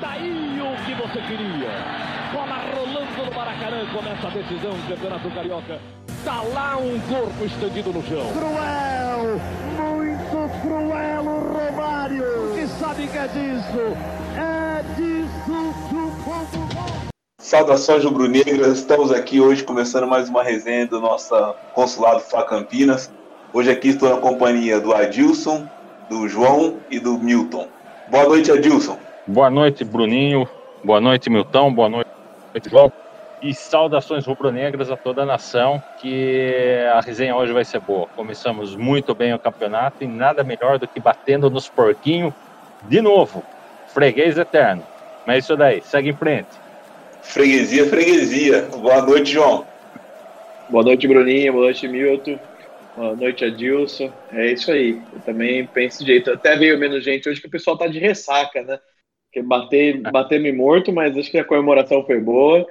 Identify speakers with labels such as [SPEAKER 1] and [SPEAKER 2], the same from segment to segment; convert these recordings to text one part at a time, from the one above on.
[SPEAKER 1] Tá aí o que você queria. Bola rolando no Maracanã. Começa a decisão do Campeonato Carioca. Tá lá um corpo estendido no chão.
[SPEAKER 2] Cruel, muito cruel o Romário.
[SPEAKER 1] Que sabe que é disso? É disso que o povo.
[SPEAKER 3] Saudações rubro-negras, estamos aqui hoje começando mais uma resenha do nosso consulado Fá Campinas. Hoje aqui estou na companhia do Adilson, do João e do Milton. Boa noite, Adilson.
[SPEAKER 4] Boa noite, Bruninho. Boa noite, Milton. Boa noite, João. E saudações rubro-negras a toda a nação, que a resenha hoje vai ser boa. Começamos muito bem o campeonato e nada melhor do que batendo nos porquinhos de novo. Freguês eterno. Mas é isso daí, segue em frente.
[SPEAKER 3] Freguesia, freguesia. Boa noite, João.
[SPEAKER 5] Boa noite, Bruninho. Boa noite, Milton. Boa noite, Adilson. É isso aí. Eu também penso de jeito. Até veio menos gente hoje que o pessoal tá de ressaca, né? Porque bater, bater me morto, mas acho que a comemoração foi boa.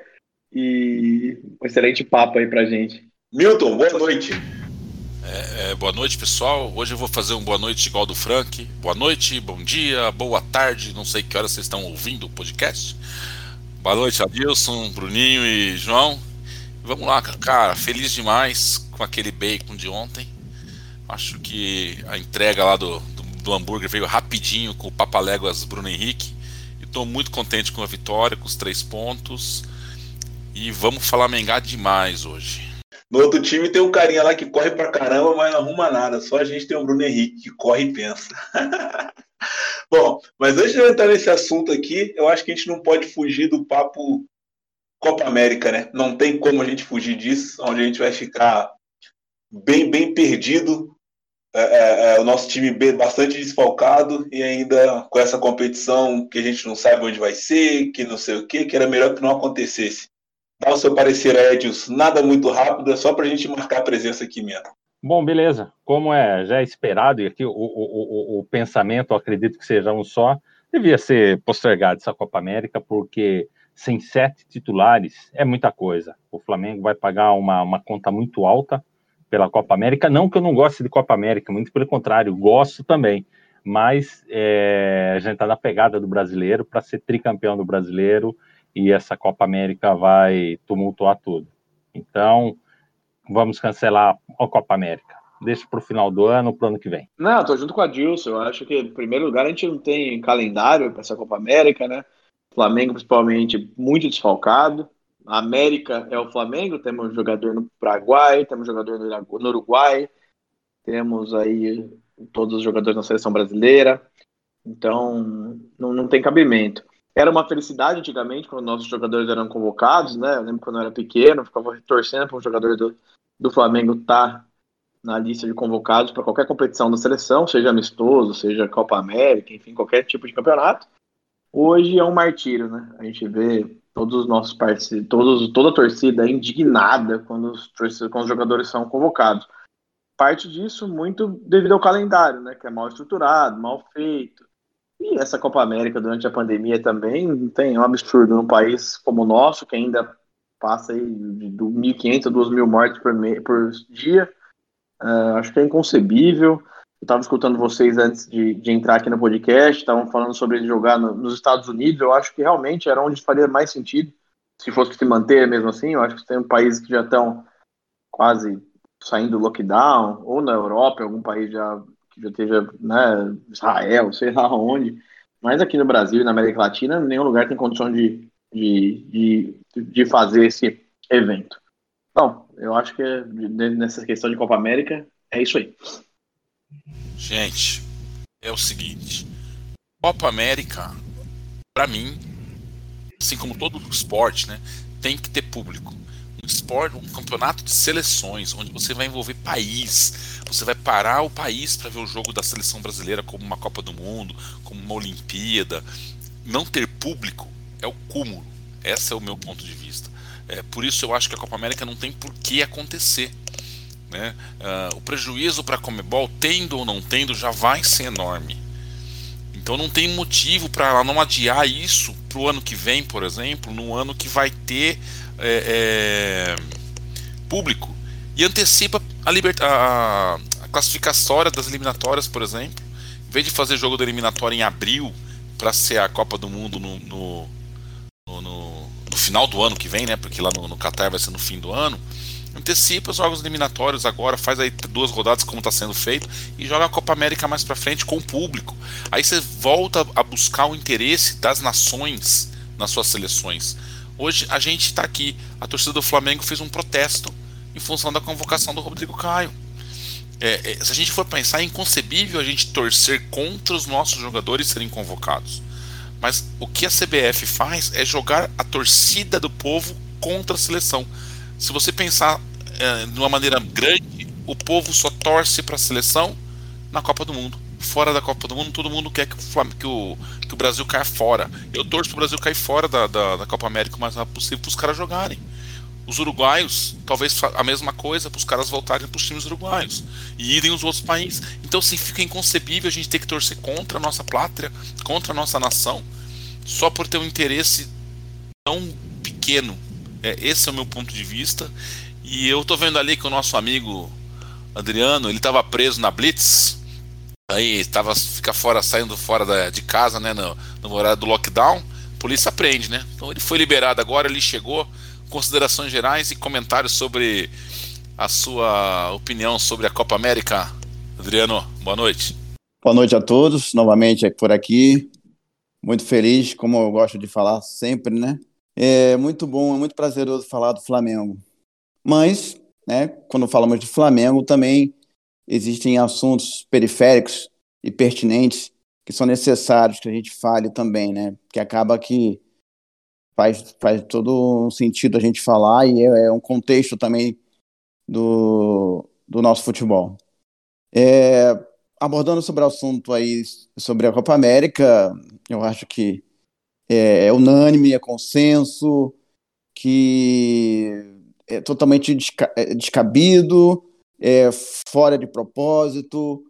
[SPEAKER 5] E um excelente papo aí pra gente.
[SPEAKER 3] Milton, boa noite.
[SPEAKER 6] É, é, boa noite, pessoal. Hoje eu vou fazer um boa noite igual do Frank. Boa noite, bom dia, boa tarde. Não sei que hora vocês estão ouvindo o podcast. Boa noite, Adilson, Bruninho e João. Vamos lá, cara. Feliz demais com aquele bacon de ontem. Acho que a entrega lá do, do, do hambúrguer veio rapidinho com o Papaléguas Bruno Henrique. Estou muito contente com a vitória, com os três pontos. E vamos falar Mengá demais hoje.
[SPEAKER 3] No outro time tem um carinha lá que corre pra caramba, mas não arruma nada. Só a gente tem o Bruno Henrique que corre e pensa. Bom, mas antes de eu entrar nesse assunto aqui, eu acho que a gente não pode fugir do papo Copa América, né? Não tem como a gente fugir disso, onde a gente vai ficar bem, bem perdido. É, é, é, o nosso time bastante desfalcado e ainda com essa competição que a gente não sabe onde vai ser, que não sei o que, que era melhor que não acontecesse. Dá o seu parecer, Edilson. Nada muito rápido, é só para a gente marcar a presença aqui mesmo.
[SPEAKER 4] Bom, beleza. Como é já esperado, e aqui o, o, o, o pensamento, acredito que seja um só, devia ser postergado essa Copa América, porque sem sete titulares é muita coisa. O Flamengo vai pagar uma, uma conta muito alta pela Copa América. Não que eu não goste de Copa América, muito pelo contrário, gosto também. Mas é, a gente está na pegada do brasileiro para ser tricampeão do brasileiro e essa Copa América vai tumultuar tudo. Então, vamos cancelar a Copa América. Deixa para o final do ano, para o ano que vem.
[SPEAKER 5] Não, estou junto com a Dilson. Eu acho que, em primeiro lugar, a gente não tem calendário para essa Copa América, né? Flamengo, principalmente, muito desfalcado. América é o Flamengo, temos jogador no Paraguai, temos jogador no Uruguai, temos aí todos os jogadores na seleção brasileira. Então, não, não tem cabimento. Era uma felicidade antigamente quando nossos jogadores eram convocados, né? Eu lembro quando eu era pequeno, ficava torcendo para um jogador do, do Flamengo estar tá na lista de convocados para qualquer competição da seleção, seja amistoso, seja Copa América, enfim, qualquer tipo de campeonato. Hoje é um martírio, né? A gente vê todos os nossos todos, toda a torcida indignada quando os, quando os jogadores são convocados. Parte disso muito devido ao calendário, né? Que é mal estruturado, mal feito. E essa Copa América durante a pandemia também tem um absurdo num país como o nosso, que ainda passa aí de 1.500 a 2.000 mortes por, por dia. Uh, acho que é inconcebível estava escutando vocês antes de, de, entrar aqui no podcast, estavam falando sobre ele jogar no, nos Estados Unidos. Eu acho que realmente era onde faria mais sentido, se fosse se manter mesmo assim. Eu acho que tem países que já estão quase saindo do lockdown, ou na Europa, algum país já que já esteja, né, Israel, sei lá onde. Mas aqui no Brasil e na América Latina, nenhum lugar tem condição de, de, de, de fazer esse evento. Bom, eu acho que nessa questão de Copa América é isso aí.
[SPEAKER 6] Gente, é o seguinte: Copa América, para mim, assim como todo esporte, né, tem que ter público. Um esporte, um campeonato de seleções, onde você vai envolver país, você vai parar o país para ver o jogo da seleção brasileira como uma Copa do Mundo, como uma Olimpíada. Não ter público é o cúmulo. Esse é o meu ponto de vista. É, por isso eu acho que a Copa América não tem por que acontecer. Né? Uh, o prejuízo para a Comebol, tendo ou não tendo, já vai ser enorme. Então não tem motivo para ela não adiar isso para o ano que vem, por exemplo, no ano que vai ter é, é, público. E antecipa a, a, a classificatória das eliminatórias, por exemplo. Em vez de fazer jogo da eliminatória em abril, para ser a Copa do Mundo no, no, no, no, final do ano que vem, né? Porque lá no, no Qatar vai ser no fim do ano. Antecipa os jogos eliminatórios agora, faz aí duas rodadas como está sendo feito e joga a Copa América mais para frente com o público. Aí você volta a buscar o interesse das nações nas suas seleções. Hoje a gente está aqui, a torcida do Flamengo fez um protesto em função da convocação do Rodrigo Caio. É, é, se a gente for pensar, é inconcebível a gente torcer contra os nossos jogadores serem convocados. Mas o que a CBF faz é jogar a torcida do povo contra a seleção. Se você pensar é, de uma maneira grande, o povo só torce para a seleção na Copa do Mundo. Fora da Copa do Mundo, todo mundo quer que o, que o, que o Brasil caia fora. Eu torço para o Brasil cair fora da, da, da Copa América o mais rápido possível para os caras jogarem. Os uruguaios, talvez a mesma coisa para os caras voltarem para os times uruguaios e irem os outros países. Então, assim, fica inconcebível a gente ter que torcer contra a nossa pátria, contra a nossa nação, só por ter um interesse tão pequeno. É, esse é o meu ponto de vista. E eu tô vendo ali que o nosso amigo Adriano, ele estava preso na Blitz. Aí estava fica fora, saindo fora da, de casa, né, no, no horário do lockdown. A polícia prende, né? Então ele foi liberado agora, ele chegou considerações gerais e comentários sobre a sua opinião sobre a Copa América. Adriano, boa noite.
[SPEAKER 7] Boa noite a todos, novamente por aqui. Muito feliz, como eu gosto de falar sempre, né? É muito bom, é muito prazeroso falar do Flamengo. Mas, né, quando falamos de Flamengo, também existem assuntos periféricos e pertinentes que são necessários que a gente fale também, né? Que acaba que faz, faz todo um sentido a gente falar e é, é um contexto também do, do nosso futebol. É, abordando sobre o assunto aí sobre a Copa América, eu acho que é, é unânime, é consenso, que é totalmente desca é, descabido, é fora de propósito,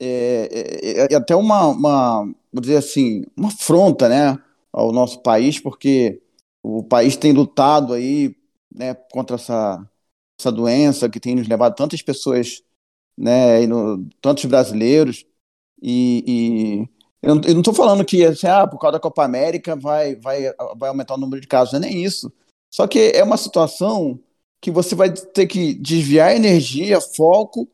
[SPEAKER 7] é, é, é, até uma, uma, vou dizer assim, uma afronta, né, ao nosso país, porque o país tem lutado aí né, contra essa, essa doença que tem nos levado tantas pessoas, né, no, tantos brasileiros, e, e eu não estou falando que assim, ah, por causa da Copa América vai, vai, vai aumentar o número de casos, não é nem isso. Só que é uma situação que você vai ter que desviar energia, foco,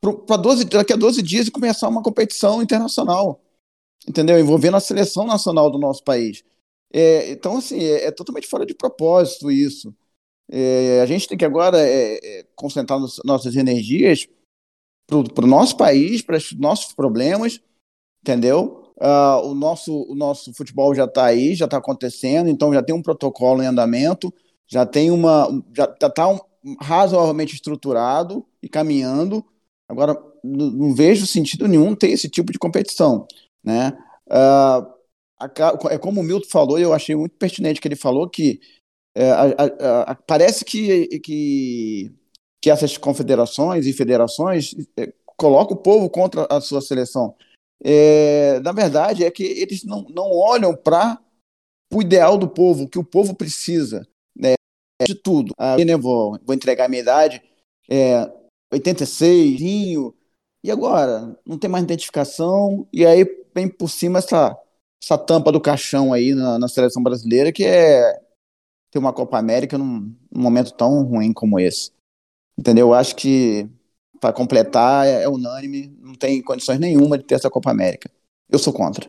[SPEAKER 7] para daqui a 12 dias e começar uma competição internacional, entendeu? Envolvendo a seleção nacional do nosso país. É, então, assim, é, é, totalmente fora de propósito isso. É, a gente tem que agora é, é, concentrar nos, nossas energias para o nosso país, para os nossos problemas, entendeu? Uh, o, nosso, o nosso futebol já está aí, já está acontecendo, então já tem um protocolo em andamento, já tem uma. já está um, razoavelmente estruturado e caminhando. Agora, não, vejo sentido nenhum ter esse tipo de competição. Né? Uh, é como o Milton falou, e eu achei muito pertinente que ele falou que é, a, a, parece que, que, que essas confederações e federações é, colocam o povo contra a sua seleção. É, na verdade, é que eles não, não olham para o ideal do povo, o que o povo precisa né, de tudo. Ah, né, vou, vou entregar a minha idade, é, 86, e agora? Não tem mais identificação, e aí vem por cima essa essa tampa do caixão aí na, na seleção brasileira, que é ter uma Copa América num, num momento tão ruim como esse. Entendeu? Eu acho que para completar é, é, unânime, não tem condições nenhuma de ter essa Copa América. Eu sou contra.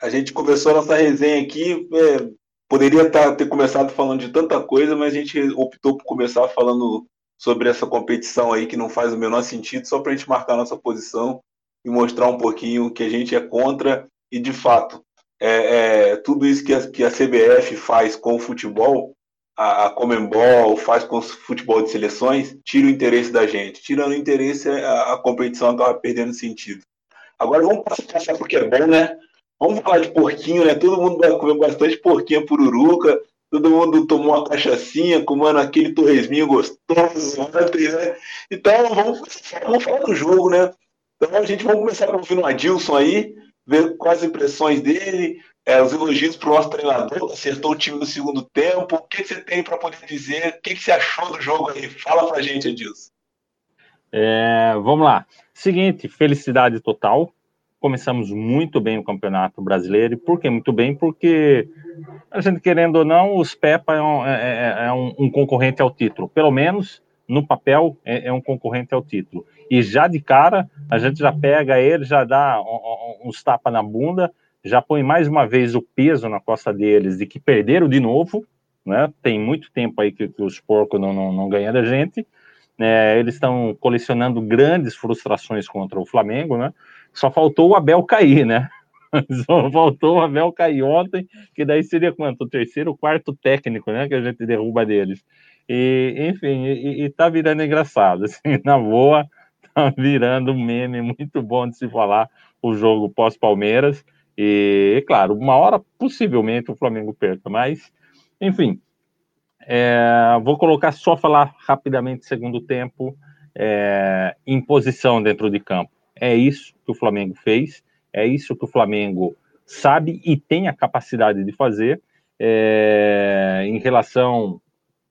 [SPEAKER 3] A gente começou a nossa resenha aqui, é, poderia tá, ter começado falando de tanta coisa, mas a gente optou por começar falando sobre essa competição aí que não faz o menor sentido, só para a gente marcar nossa posição e mostrar um pouquinho que a gente é contra e de fato é, é, tudo isso que a, que a CBF faz com o futebol, a, a Comembol faz com o futebol de seleções, tira o interesse da gente. Tirando o interesse, a, a competição acaba perdendo sentido. Agora vamos passar porque é bom, né? Vamos falar de porquinho, né? Todo mundo vai comer bastante porquinho pururuca, todo mundo tomou uma cachaçinha, comendo aquele torresminho gostoso ontem, né? Então vamos, vamos falar do jogo, né? Então a gente vai começar ouvindo o Adilson aí, ver quais impressões dele, é, os elogios para o nosso treinador, acertou o time no segundo tempo. O que, você tem para poder dizer? O que, você achou do jogo aí? Fala para a gente, Edilson.
[SPEAKER 4] É, vamos lá. Seguinte, felicidade total. começamos muito bem o Campeonato Brasileiro. E por que muito bem? Porque a gente, querendo ou não, os Pepa é um, é, é, é um, um concorrente ao título. Pelo menos no papel é, é, um concorrente ao título. E já de cara, a gente já pega ele, já dá uns tapas na bunda, já põe mais uma vez o peso na costa deles de que perderam de novo, né? Tem muito tempo aí que, que os porcos não, não, não ganham da gente. É, eles estão colecionando grandes frustrações contra o Flamengo, né? Só faltou o Abel cair, né? Só faltou o Abel cair ontem, que daí seria quanto? O terceiro, o quarto técnico, né? Que a gente derruba deles. E, enfim, e, e tá virando engraçado, assim, na boa, tá virando um meme muito bom de se falar o jogo pós-Palmeiras. E, claro, uma hora possivelmente o Flamengo perca, mas, enfim, é, vou colocar só falar rapidamente segundo tempo, é, em posição dentro de campo. É isso que o Flamengo fez, é isso que o Flamengo sabe e tem a capacidade de fazer. É, em relação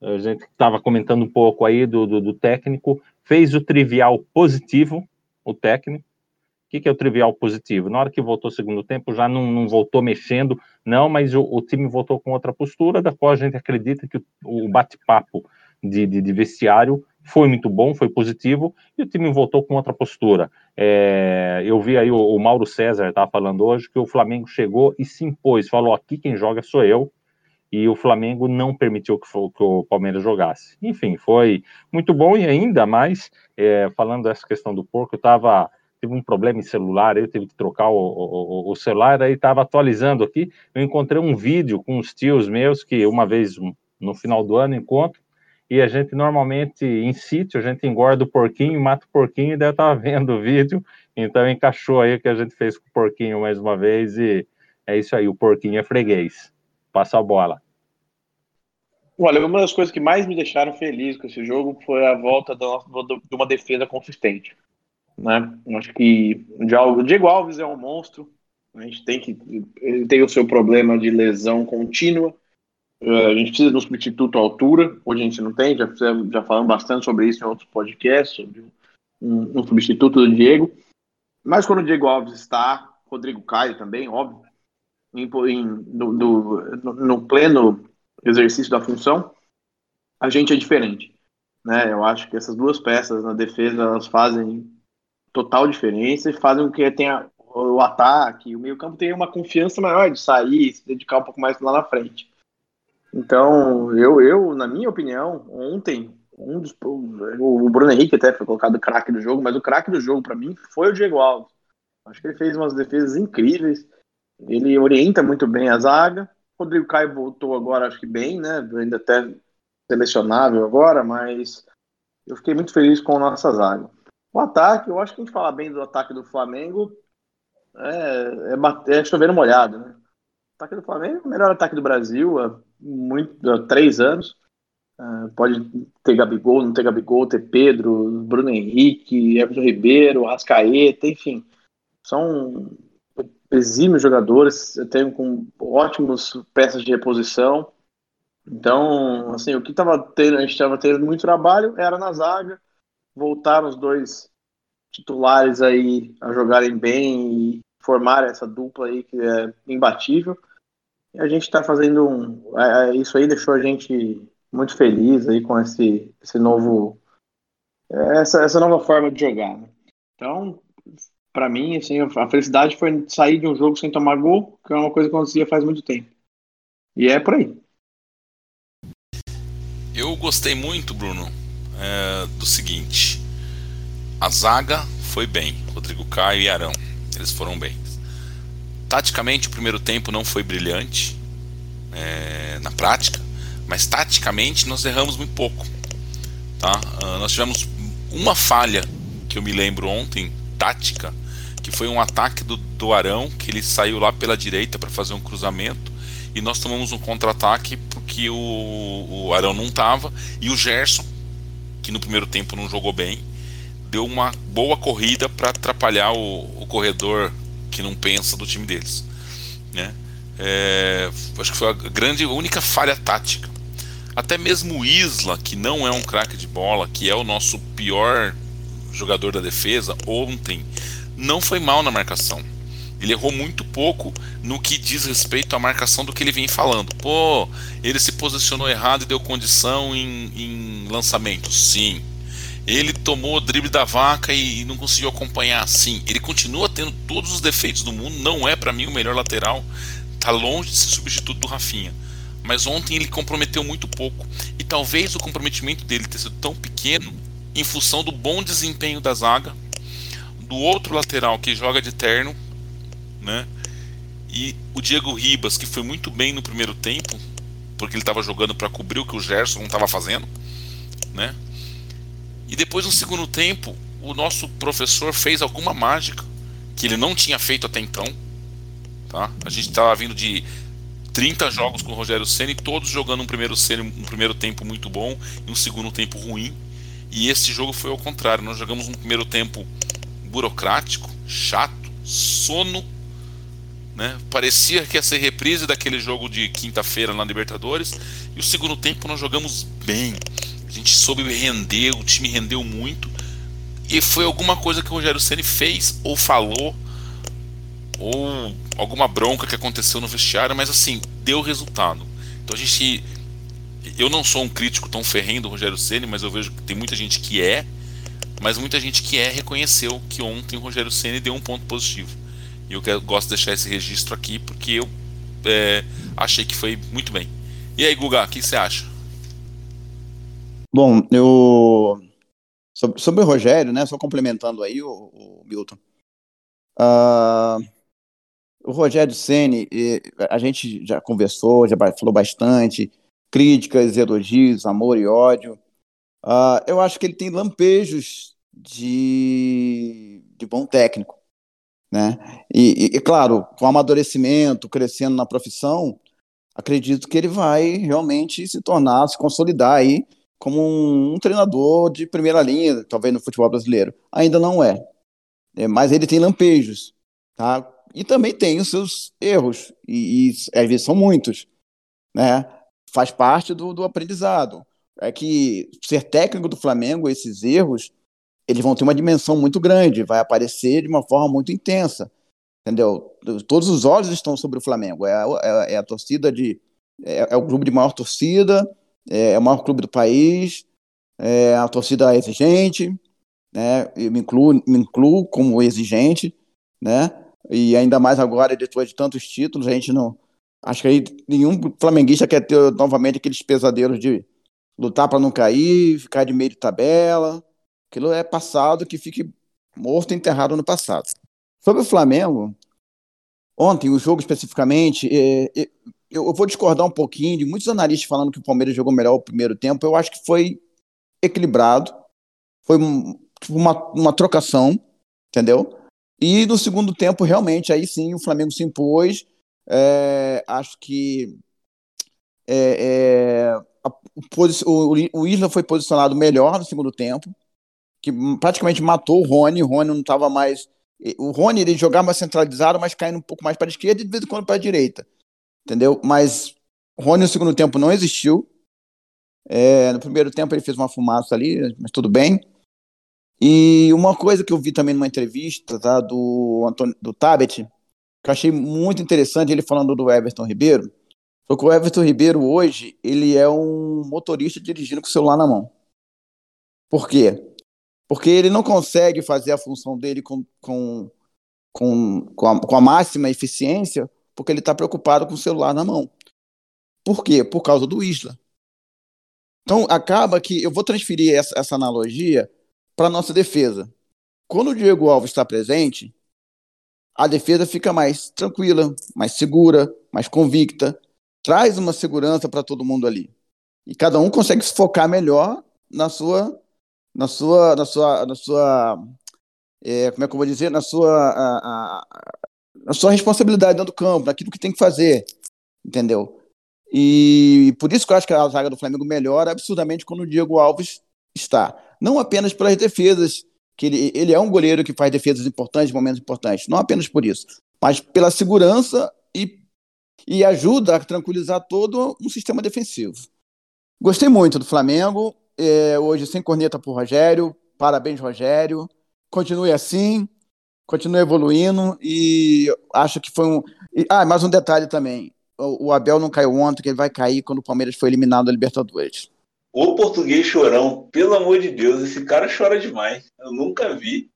[SPEAKER 4] a gente estava comentando um pouco aí do, do, do, técnico, fez o trivial positivo, o técnico. O que, que é o trivial positivo? Na hora que voltou o segundo tempo, já não, não voltou mexendo, não, mas o, o, time voltou com outra postura, da qual a gente acredita que o, o bate-papo de, de, de, vestiário foi muito bom, foi positivo, e o time voltou com outra postura. É, eu vi aí o, o Mauro César estava falando hoje que o Flamengo chegou e se impôs, falou: aqui quem joga sou eu, e o Flamengo não permitiu que, que, o Palmeiras jogasse. Enfim, foi muito bom e ainda mais, é, falando dessa questão do porco, eu estava tive um problema em celular, eu tive que trocar o, o, o celular, aí estava atualizando aqui, eu encontrei um vídeo com os tios meus que uma vez no final do ano encontro, e a gente normalmente em sítio, a gente engorda o porquinho, mata o porquinho, e daí eu estava vendo o vídeo, então encaixou aí o que a gente fez com o porquinho mais uma vez, e é isso aí, o porquinho é freguês. Passa a bola.
[SPEAKER 5] Olha, uma das coisas que mais me deixaram feliz com esse jogo foi a volta de uma defesa consistente. Né? Acho que o Diego Alves é um monstro. A gente tem que. Ele tem o seu problema de lesão contínua. A gente precisa de um substituto à altura. Hoje a gente não tem, já, já falamos bastante sobre isso em outros podcasts, sobre um, um substituto do Diego. Mas quando o Diego Alves está, Rodrigo Caio também, óbvio, em, em, no, no, no pleno exercício da função, a gente é diferente. Né? Eu acho que essas duas peças na defesa elas fazem total diferença e fazem com que tenha o ataque, o meio-campo tenha uma confiança maior de sair, se dedicar um pouco mais lá na frente. Então, eu, eu na minha opinião, ontem, um dos, o Bruno Henrique até foi colocado craque do jogo, mas o craque do jogo para mim foi o Diego Alves. Acho que ele fez umas defesas incríveis. Ele orienta muito bem a zaga Rodrigo Caio voltou agora, acho que bem, né? Ainda até selecionável agora, mas eu fiquei muito feliz com a nossa zaga. O ataque, eu acho que a gente fala bem do ataque do Flamengo é, é, é chover molhado, né? O ataque do Flamengo é o melhor ataque do Brasil há, muito, há três anos. Uh, pode ter Gabigol, não ter Gabigol, ter Pedro, Bruno Henrique, Everton Ribeiro, Rascaeta, enfim. São exímios jogadores, tenho com ótimos peças de reposição. Então, assim, o que tava tendo, a gente estava tendo muito trabalho era na zaga. Voltaram os dois titulares aí a jogarem bem e formar essa dupla aí que é imbatível. E a gente está fazendo um. É, é, isso aí deixou a gente muito feliz aí com esse, esse novo. Essa, essa nova forma de jogar. Né? Então, para mim, assim, a felicidade foi sair de um jogo sem tomar gol, que é uma coisa que acontecia faz muito tempo. E é por aí.
[SPEAKER 6] Eu gostei muito, Bruno, é, do seguinte: a zaga foi bem, Rodrigo Caio e Arão, eles foram bem. Taticamente, o primeiro tempo não foi brilhante é, na prática, mas taticamente nós erramos muito pouco. Tá? Uh, nós tivemos uma falha que eu me lembro ontem, tática, que foi um ataque do, do Arão, que ele saiu lá pela direita para fazer um cruzamento, e nós tomamos um contra-ataque porque o, o Arão não estava, e o Gerson, que no primeiro tempo não jogou bem, deu uma boa corrida para atrapalhar o, o, corredor que não pensa do time deles. Né? É, acho que foi a grande, a única falha tática. Até mesmo o Isla, que não é um craque de bola, que é o nosso pior jogador da defesa, ontem não foi mal na marcação. Ele errou muito pouco no que diz respeito à marcação do que ele vem falando. Pô, ele se posicionou errado e deu condição em, em lançamento. Sim. Ele tomou o drible da vaca e não conseguiu acompanhar. Sim. Ele continua tendo todos os defeitos do mundo. Não é para mim o melhor lateral. Tá longe de ser substituto do Rafinha. Mas ontem ele comprometeu muito pouco. E talvez o comprometimento dele ter sido tão pequeno em função do bom desempenho da zaga, do outro lateral que joga de terno né? E o Diego Ribas, que foi muito bem no primeiro tempo, porque ele estava jogando para cobrir o que o Gerson não estava fazendo, né? E depois no segundo tempo, o nosso professor fez alguma mágica que ele não tinha feito até então, tá? A gente estava vindo de 30 jogos com o Rogério Ceni, todos jogando um primeiro um primeiro tempo muito bom e um segundo tempo ruim. E esse jogo foi ao contrário. Nós jogamos um primeiro tempo burocrático, chato, sono né? Parecia que ia ser reprise daquele jogo de quinta-feira na Libertadores. E o segundo tempo nós jogamos bem. A gente soube render, o time rendeu muito. E foi alguma coisa que o Rogério Ceni fez ou falou ou alguma bronca que aconteceu no vestiário, mas assim, deu resultado. Então a gente eu não sou um crítico tão ferrenho do Rogério Ceni, mas eu vejo que tem muita gente que é, mas muita gente que é reconheceu que ontem o Rogério Ceni deu um ponto positivo. E eu gosto de deixar esse registro aqui porque eu é, achei que foi muito bem. E aí, Guga, o que você acha?
[SPEAKER 7] Bom, eu. Sobre, sobre o Rogério, né? Só complementando aí o, o Milton. Uh, o Rogério Ceni, a gente já conversou, já falou bastante, críticas, elogios, amor e ódio. Uh, eu acho que ele tem lampejos de, de bom técnico. Né? E, e, claro, com amadurecimento, crescendo na profissão, acredito que ele vai realmente se tornar, se consolidar aí como um, um treinador de primeira linha, talvez no futebol brasileiro. Ainda não é. é mas ele tem lampejos, tá? E também tem os seus erros, e, e às vezes são muitos, né? Faz parte do, do aprendizado. É que ser técnico do Flamengo, esses erros, eles vão ter uma dimensão muito grande, vai aparecer de uma forma muito intensa, entendeu? Todos os olhos estão sobre o Flamengo, é é, é a torcida de. É, é, o clube de maior torcida, é, é, o maior clube do país, é a torcida exigente, né? Eu me incluo, me incluo como exigente, né? E ainda mais agora, depois de tantos títulos, a gente não. Acho que aí nenhum flamenguista quer ter novamente aqueles pesadelos de lutar para não cair, ficar de meio de tabela, Aquilo é passado que fique morto enterrado no passado. Sobre o Flamengo, ontem, o jogo especificamente, é, é, eu vou discordar um pouquinho de muitos analistas falando que o Palmeiras jogou melhor o primeiro tempo. Eu acho que foi equilibrado, foi tipo, uma, uma trocação, entendeu? E no segundo tempo, realmente, aí sim, o Flamengo se impôs. É, acho que é, é, a, o, o, Isla foi posicionado melhor no segundo tempo que praticamente matou o Rony. O Rony não estava mais. O Rony ele jogava mais centralizado, mas caindo um pouco mais para a esquerda e de vez em quando para a direita. Entendeu? Mas o Rony no segundo tempo não existiu. É, no primeiro tempo ele fez uma fumaça ali, mas tudo bem. E uma coisa que eu vi também numa entrevista tá, do, Antônio, do Tabet, que eu achei muito interessante, ele falando do Everton Ribeiro, foi que o Everton Ribeiro hoje ele é um motorista dirigindo com o celular na mão. Por quê? Porque ele não consegue fazer a função dele com, com, com, com, a, com a máxima eficiência, porque ele está preocupado com o celular na mão. Por quê? Por causa do Isla. Então, acaba que eu vou transferir essa, essa analogia para a nossa defesa. Quando o Diego Alves está presente, a defesa fica mais tranquila, mais segura, mais convicta, traz uma segurança para todo mundo ali. E cada um consegue se focar melhor na sua na sua, na sua, na sua é, como é que eu vou dizer, na sua, a, a, na sua responsabilidade dentro do campo, naquilo que tem que fazer, entendeu? E por isso que eu acho que a zaga do Flamengo melhora absurdamente quando o Diego Alves está. Não apenas pelas defesas, que ele, ele é um goleiro que faz defesas importantes, momentos importantes, não apenas por isso, mas pela segurança e, e ajuda a tranquilizar todo um sistema defensivo. Gostei muito do Flamengo, é, hoje sem corneta para o Rogério. Parabéns, Rogério. Continue assim. continua evoluindo e acho que foi um. Ah, mais um detalhe também. O Abel não caiu ontem, que ele vai cair quando o Palmeiras foi eliminado da Libertadores.
[SPEAKER 3] O português chorão, pelo amor de Deus, esse cara chora demais. Eu nunca vi.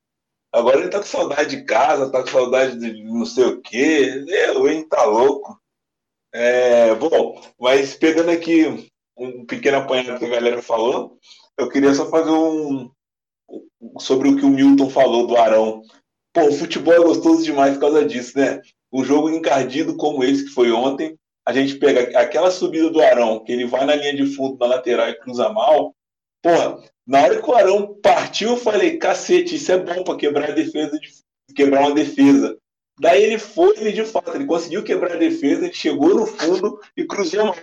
[SPEAKER 3] Agora ele tá com saudade de casa, tá com saudade de não sei o quê. Eu, hein, tá louco. É, bom, mas pegando aqui um pequeno apanhado que a galera falou, eu queria só fazer um. sobre o que o Milton falou do Arão. Pô, o futebol é gostoso demais por causa disso, né? Um jogo encardido como esse que foi ontem, a gente pega aquela subida do Arão, que ele vai na linha de fundo, na lateral e cruza mal. Porra, na hora que o Arão partiu, eu falei, cacete, isso é bom para quebrar a defesa, de, quebrar uma defesa. Daí ele foi, ele de fato, ele conseguiu quebrar a defesa, ele chegou no fundo e cruzou mal.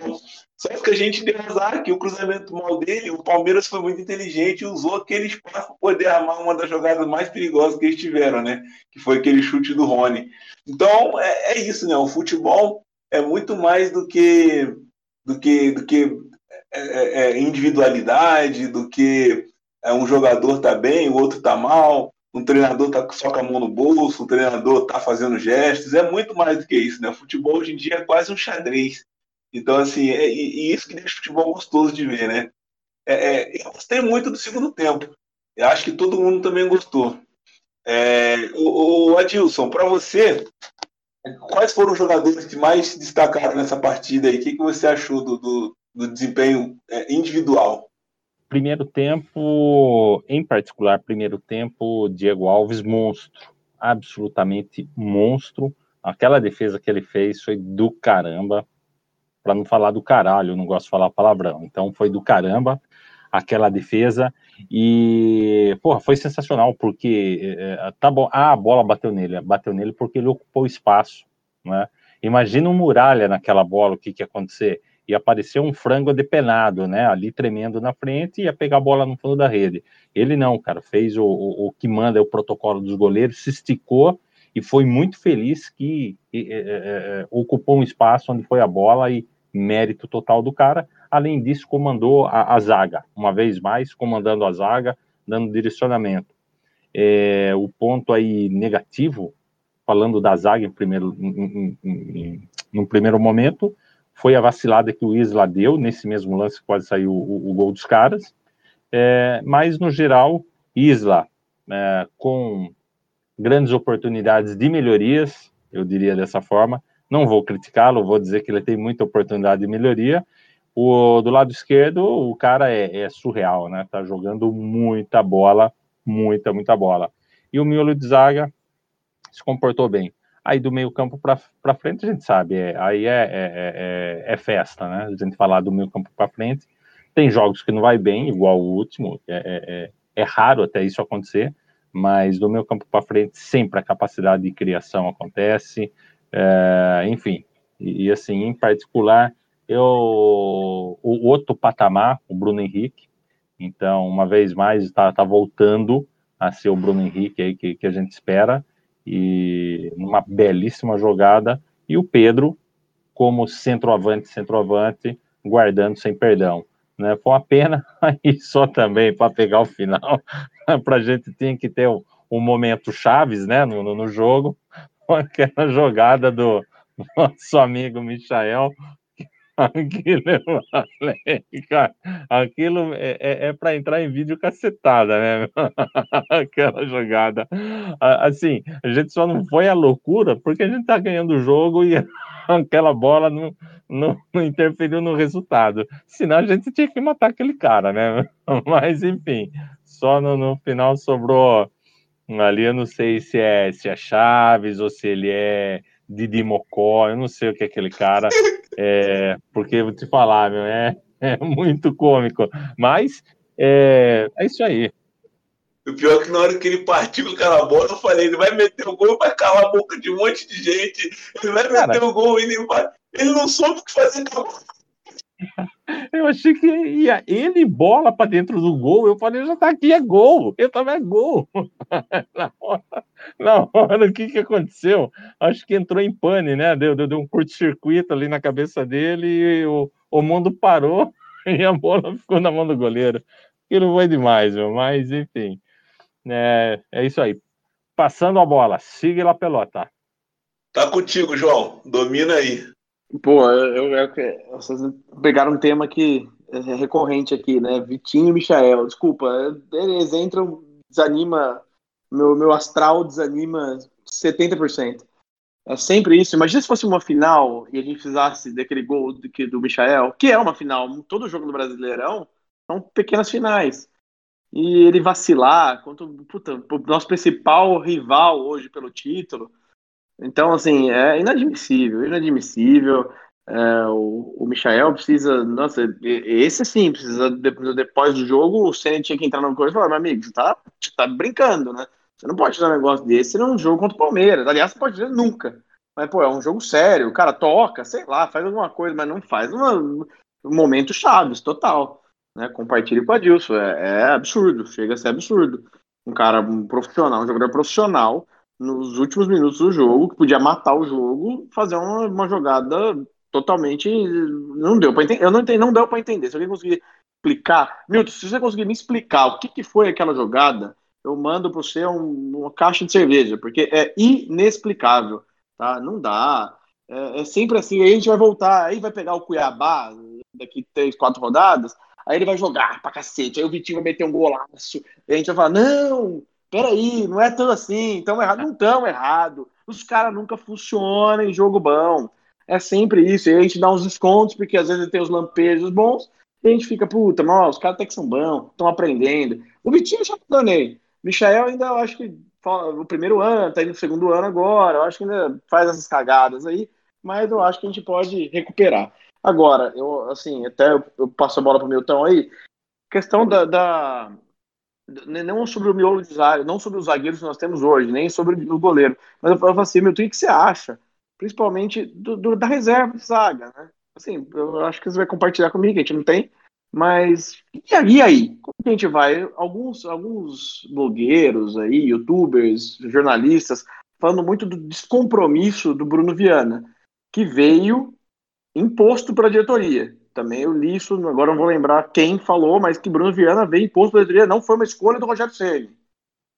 [SPEAKER 3] Só que a gente deu azar que o cruzamento mal dele, o Palmeiras foi muito inteligente e usou aquele espaço para poder armar uma das jogadas mais perigosas que eles tiveram, né? Que foi aquele chute do Rony. Então é, é isso, né? O futebol é muito mais do que do que do que é, é, é individualidade, do que é, um jogador tá bem, o outro tá mal, um treinador tá só com a mão no bolso, um treinador tá fazendo gestos, é muito mais do que isso, né? O futebol hoje em dia é quase um xadrez. Então, assim, é, e, isso que deixa o futebol gostoso de ver, né? É, é, eu gostei muito do segundo tempo. Eu acho que todo mundo também gostou. É, o, o Adilson, para você, quais foram os jogadores que mais se destacaram nessa partida aí? O que, que você achou do, do, do desempenho é, individual?
[SPEAKER 4] Primeiro tempo, em particular, primeiro tempo, Diego Alves, monstro. Absolutamente monstro. Aquela defesa que ele fez foi do caramba para não falar do caralho, eu não gosto de falar palavrão. Então foi do caramba aquela defesa e, porra, foi sensacional porque é, tá bom, ah, a bola bateu nele, bateu nele porque ele ocupou espaço, né? Imagina um muralha naquela bola, o que que ia acontecer? Ia aparecer um frango depenado, né? Ali tremendo na frente e ia pegar a bola no fundo da rede. Ele não, cara, fez o, o, o que manda é o protocolo dos goleiros, se esticou e foi muito feliz que é, ocupou um espaço onde foi a bola e mérito total do cara. Além disso, comandou a, a zaga, uma vez mais, comandando a zaga, dando direcionamento. É, o ponto aí negativo, falando da zaga em primeiro, em, em, em, no primeiro momento, foi a vacilada que o Isla deu, nesse mesmo lance quase saiu o, o gol dos caras. É, mas, no geral, Isla, é, com grandes oportunidades de melhorias, eu diria dessa forma, não vou criticá-lo, vou dizer que ele tem muita oportunidade de melhoria. O, do lado esquerdo, o cara é, é surreal, né? Tá jogando muita bola, muita, muita bola. E o miolo de zaga se comportou bem. Aí do meio campo para frente, a gente sabe, é, aí é, é, é, é, festa, né? A gente falar do meio campo para frente. Tem jogos que não vai bem, igual o último, é, é, é raro até isso acontecer, mas do meio campo para frente sempre a capacidade de criação acontece, é, enfim, e, e, assim, em particular, eu, o outro patamar, o Bruno Henrique, então, uma vez mais, está tá voltando a ser o Bruno Henrique aí que, que a gente espera, e uma belíssima jogada, e o Pedro como centroavante, centroavante, guardando sem perdão. Né? Foi uma pena aí só também para pegar o final, para a gente tinha que ter um, um momento chaves né, no, no, no jogo, aquela jogada do nosso amigo Michael. Aquilo, cara, aquilo é, é, é para entrar em vídeo cacetada, né? Aquela jogada. Assim, a gente só não foi a loucura porque a gente tá ganhando o jogo e aquela bola não, não, não interferiu no resultado. Senão a gente tinha que matar aquele cara, né? Mas enfim, só no, no final sobrou Ali eu não sei se é, se é Chaves ou se ele é Didi Mocó, eu não sei o que é aquele cara, é, porque vou te falar, meu, é, é muito cômico. Mas é, é isso aí.
[SPEAKER 3] O pior é que na hora que ele partiu com aquela bola, eu falei, ele vai meter o gol, vai calar a boca de um monte de gente, ele vai meter o gol, ele, vai... ele não soube o que fazer com a bola.
[SPEAKER 4] Eu achei que ia ele bola para dentro do gol. Eu falei, já tá aqui, é gol. Eu tava é gol. na, hora, na hora, o que que aconteceu? Acho que entrou em pane, né? Deu, deu, deu um curto-circuito ali na cabeça dele e o, o mundo parou e a bola ficou na mão do goleiro. Aquilo foi demais, meu. Mas, enfim, é, é isso aí. passando a bola. Siga lá pelota.
[SPEAKER 3] Tá contigo, João. Domina aí.
[SPEAKER 5] Pô, eu, eu, eu, vocês pegaram um tema que é recorrente aqui, né? Vitinho e Michael. Desculpa, eles entram, desanima, meu, meu astral desanima 70%. É sempre isso. Imagina se fosse uma final e a gente precisasse daquele gol do, do Michael, que é uma final. Todo jogo do Brasileirão são pequenas finais. E ele vacilar contra puta, o nosso principal rival hoje pelo título. Então, assim, é inadmissível, inadmissível. É, o, o Michael precisa, nossa, esse sim, precisa, depois do jogo, o Senna tinha que entrar no coisa e falar, meu amigo, você tá, você tá brincando, né? Você não pode fazer um negócio desse num jogo contra o Palmeiras. Aliás, você pode dizer nunca. Mas, pô, é um jogo sério. O cara toca, sei lá, faz alguma coisa, mas não faz um momento chaves, total. Né? Compartilhe com a Dilson. É, é absurdo, chega a ser absurdo. Um cara um profissional, um jogador profissional, nos últimos minutos do jogo, que podia matar o jogo, fazer uma, uma jogada totalmente. Não deu para entender. Eu não entendi, não deu para entender. Se alguém conseguir explicar. Milton, se você conseguir me explicar o que, que foi aquela jogada eu mando para você um, uma caixa de cerveja, porque é inexplicável, tá? Não dá. É, é, sempre assim, aí a gente vai voltar, aí vai pegar o Cuiabá daqui três, quatro rodadas, aí ele vai jogar pra cacete, aí o Vitinho vai meter um golaço, e a gente vai falar, não, peraí, não é tão assim, tão errado, não tão errado, os caras nunca funcionam em jogo bom, é sempre isso, e a gente dá uns descontos, porque às vezes tem os lampejos bons, e a gente fica, puta, mas os caras até que são bons, estão aprendendo. O Vitinho eu já danei. Michael ainda eu acho que o primeiro ano, tá indo no segundo ano agora, eu acho que ainda faz essas cagadas aí, mas eu acho que a gente pode recuperar. Agora, eu assim, até eu, passo a bola pro Milton aí, questão da, da não sobre o miolo de zaga, não sobre os zagueiros que nós temos hoje, nem sobre o goleiro, mas eu falo assim, Milton, o que você acha? Principalmente do, do, da reserva de zaga, né? Assim, eu acho que você vai compartilhar comigo, a gente não tem, mas e aí? Como que a gente vai? Alguns, alguns blogueiros aí, youtubers, jornalistas, falando muito do descompromisso do Bruno Viana, que veio imposto para a diretoria. Também eu li isso, agora não vou lembrar quem falou, mas que Bruno Viana veio imposto para a diretoria, não foi uma escolha do Rogério Ceni.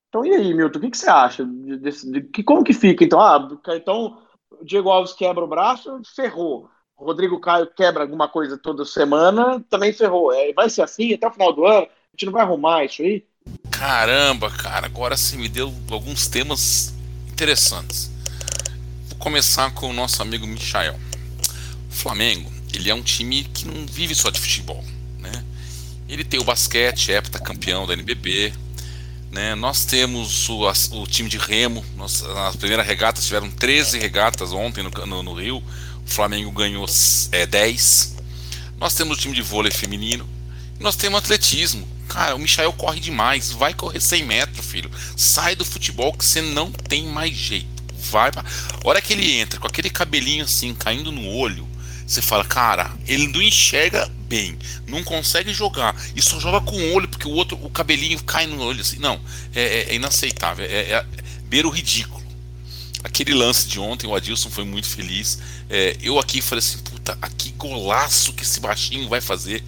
[SPEAKER 5] Então e aí, Milton, o que, que você acha? De, que, como que fica? Então, ah, então Diego Alves quebra o braço, ferrou. Rodrigo Caio quebra alguma coisa toda semana, também ferrou. É, vai ser assim até o final do ano? A gente não vai arrumar isso aí?
[SPEAKER 6] Caramba, cara, agora sim me deu alguns temas interessantes. Vou começar com o nosso amigo Michael. Flamengo, ele é um time que não vive só de futebol, né? Ele tem o basquete, é campeão da NBB, né? Nós temos o, o time de remo, nós, nas primeiras regatas tiveram 13 regatas ontem no, no, no Rio, o Flamengo ganhou é, 10. Nós temos o time de vôlei feminino. Nós temos atletismo. Cara, o Michael corre demais. Vai correr 100 metros, filho. Sai do futebol que você não tem mais jeito. Vai pra... A hora que ele entra com aquele cabelinho assim, caindo no olho, você fala, cara, ele não enxerga bem, não consegue jogar e só joga com o olho porque o outro, o cabelinho cai no olho assim. Não, é, é, é inaceitável, é, é, beira o ridículo aquele lance de ontem, o Adilson foi muito feliz. É, eu aqui falei assim, puta, que golaço que esse baixinho vai fazer.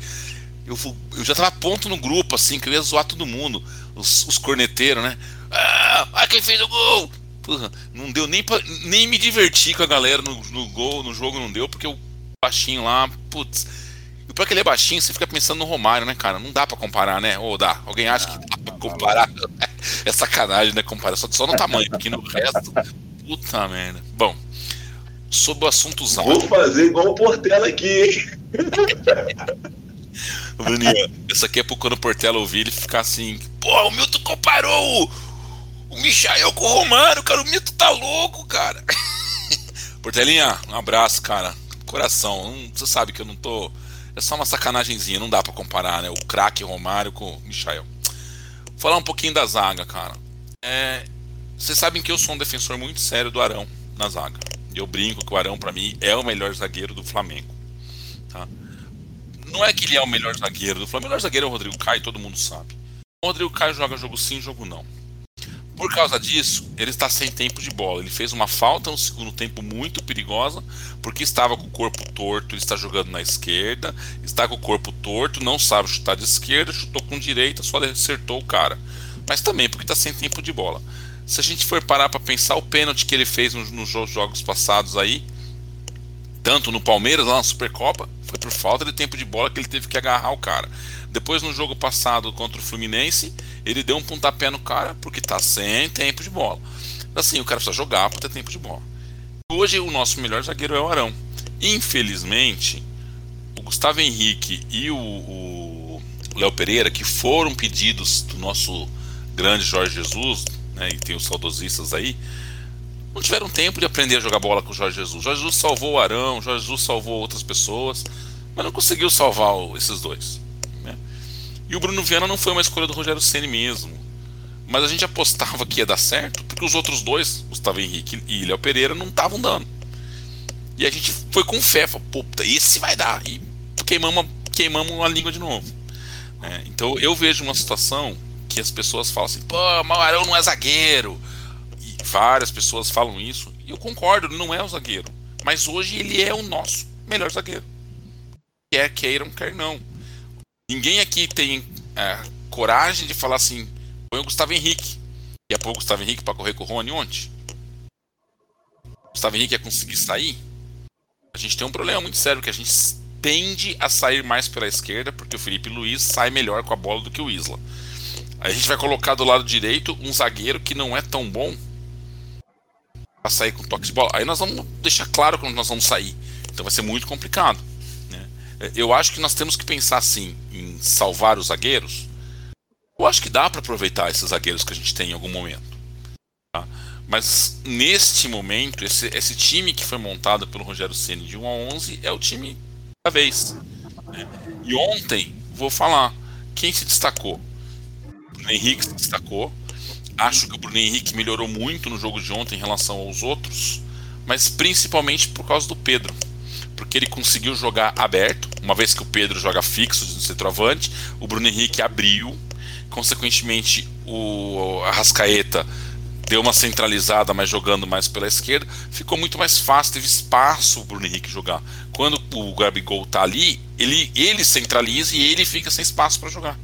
[SPEAKER 6] Eu, vou, eu já tava ponto no grupo, assim, que eu ia zoar todo mundo. Os, os corneteiros, né? Ah, quem fez o gol! Porra, não deu nem, pra, nem me divertir com a galera no, no gol, no jogo não deu, porque o baixinho lá, putz. E pra que ele é baixinho, você fica pensando no Romário, né, cara? Não dá pra comparar, né? Ou dá? Alguém acha que dá pra comparar? É sacanagem, né? Comparar só, só no tamanho, porque no resto Puta merda. Bom, sobre o assunto Zaldo.
[SPEAKER 3] Vou fazer igual o Portela aqui, hein?
[SPEAKER 6] Bruninho, essa aqui é pro quando o Portela ouvir ele ficar assim: Pô, o Milton comparou o, o Michael com o Romano, cara. O Milton tá louco, cara. Portelinha, um abraço, cara. Coração. você sabe que eu não tô. É só uma sacanagemzinha, não dá para comparar, né? O craque Romário com o Michael. Falar um pouquinho da zaga, cara. É, vocês sabem que eu sou um defensor muito sério do Arão na zaga. Eu brinco que o Arão, para mim, é o melhor zagueiro do Flamengo. Tá? Não é que ele é o melhor zagueiro do Flamengo. O melhor zagueiro é o Rodrigo Caio, todo mundo sabe. O Rodrigo Caio joga jogo sim, jogo não. Por causa disso, ele está sem tempo de bola. Ele fez uma falta no segundo tempo muito perigosa, porque estava com o corpo torto, ele está jogando na esquerda, está com o corpo torto, não sabe chutar de esquerda, chutou com direita, só acertou o cara. Mas também porque está sem tempo de bola. se a gente for parar para pensar o pênalti que ele fez nos, nos jogos passados aí, tanto no Palmeiras, lá na Supercopa, foi por falta de tempo de bola que ele teve que agarrar o cara. Depois, no jogo passado contra o Fluminense, ele deu um pontapé no cara porque tá sem tempo de bola. Assim, o cara precisa jogar para ter tempo de bola. Hoje, o nosso melhor zagueiro é o Arão. Infelizmente, o Gustavo Henrique e o Léo Pereira, que foram pedidos do nosso grande Jorge Jesus, né, e tem os saudosistas aí, não tiveram tempo de aprender a jogar bola com o Jorge Jesus. Jorge Jesus salvou o Arão, Jorge Jesus salvou outras pessoas, mas não conseguiu salvar esses dois. E o Bruno Viana não foi uma escolha do Rogério Ceni mesmo. Mas a gente apostava que ia dar certo, porque os outros dois, Gustavo Henrique e Léo Pereira, não estavam dando. E a gente foi com fé, falou, puta, esse vai dar. E queimamos, queimamos a língua de novo. É, então eu vejo uma situação que as pessoas falam assim, pô, o Arão não é zagueiro Várias pessoas falam isso, e eu concordo, não é o zagueiro. Mas hoje ele é o nosso melhor zagueiro. Quer queiram, quer não. Ninguém aqui tem é, coragem de falar assim: põe o Gustavo Henrique. E a pôr o Gustavo Henrique para correr com o Rony ontem? O Gustavo Henrique ia conseguir sair? A gente tem um problema muito sério que a gente tende a sair mais pela esquerda, porque o Felipe Luiz sai melhor com a bola do que o Isla. A gente vai colocar do lado direito um zagueiro que não é tão bom a sair com toque de bola. Aí nós vamos deixar claro quando nós vamos sair. Então vai ser muito complicado. Eu acho que nós temos que pensar assim em salvar os zagueiros. Eu acho que dá para aproveitar esses zagueiros que a gente tem em algum momento. Tá? Mas neste momento, esse, esse time que foi montado pelo Rogério Ceni de 1 a 11 é o time da vez. Né? E ontem, vou falar, quem se destacou? O Henrique se destacou, Acho que o Bruno Henrique melhorou muito no jogo de ontem em relação aos outros, mas principalmente por causa do Pedro. Porque ele conseguiu jogar aberto, uma vez que o Pedro joga fixo no centroavante, o Bruno Henrique abriu, consequentemente o Arrascaeta deu uma centralizada, mas jogando mais pela esquerda, ficou muito mais fácil, teve espaço o Bruno Henrique jogar. Quando o Gabigol tá ali, ele, ele centraliza e ele fica sem espaço para jogar.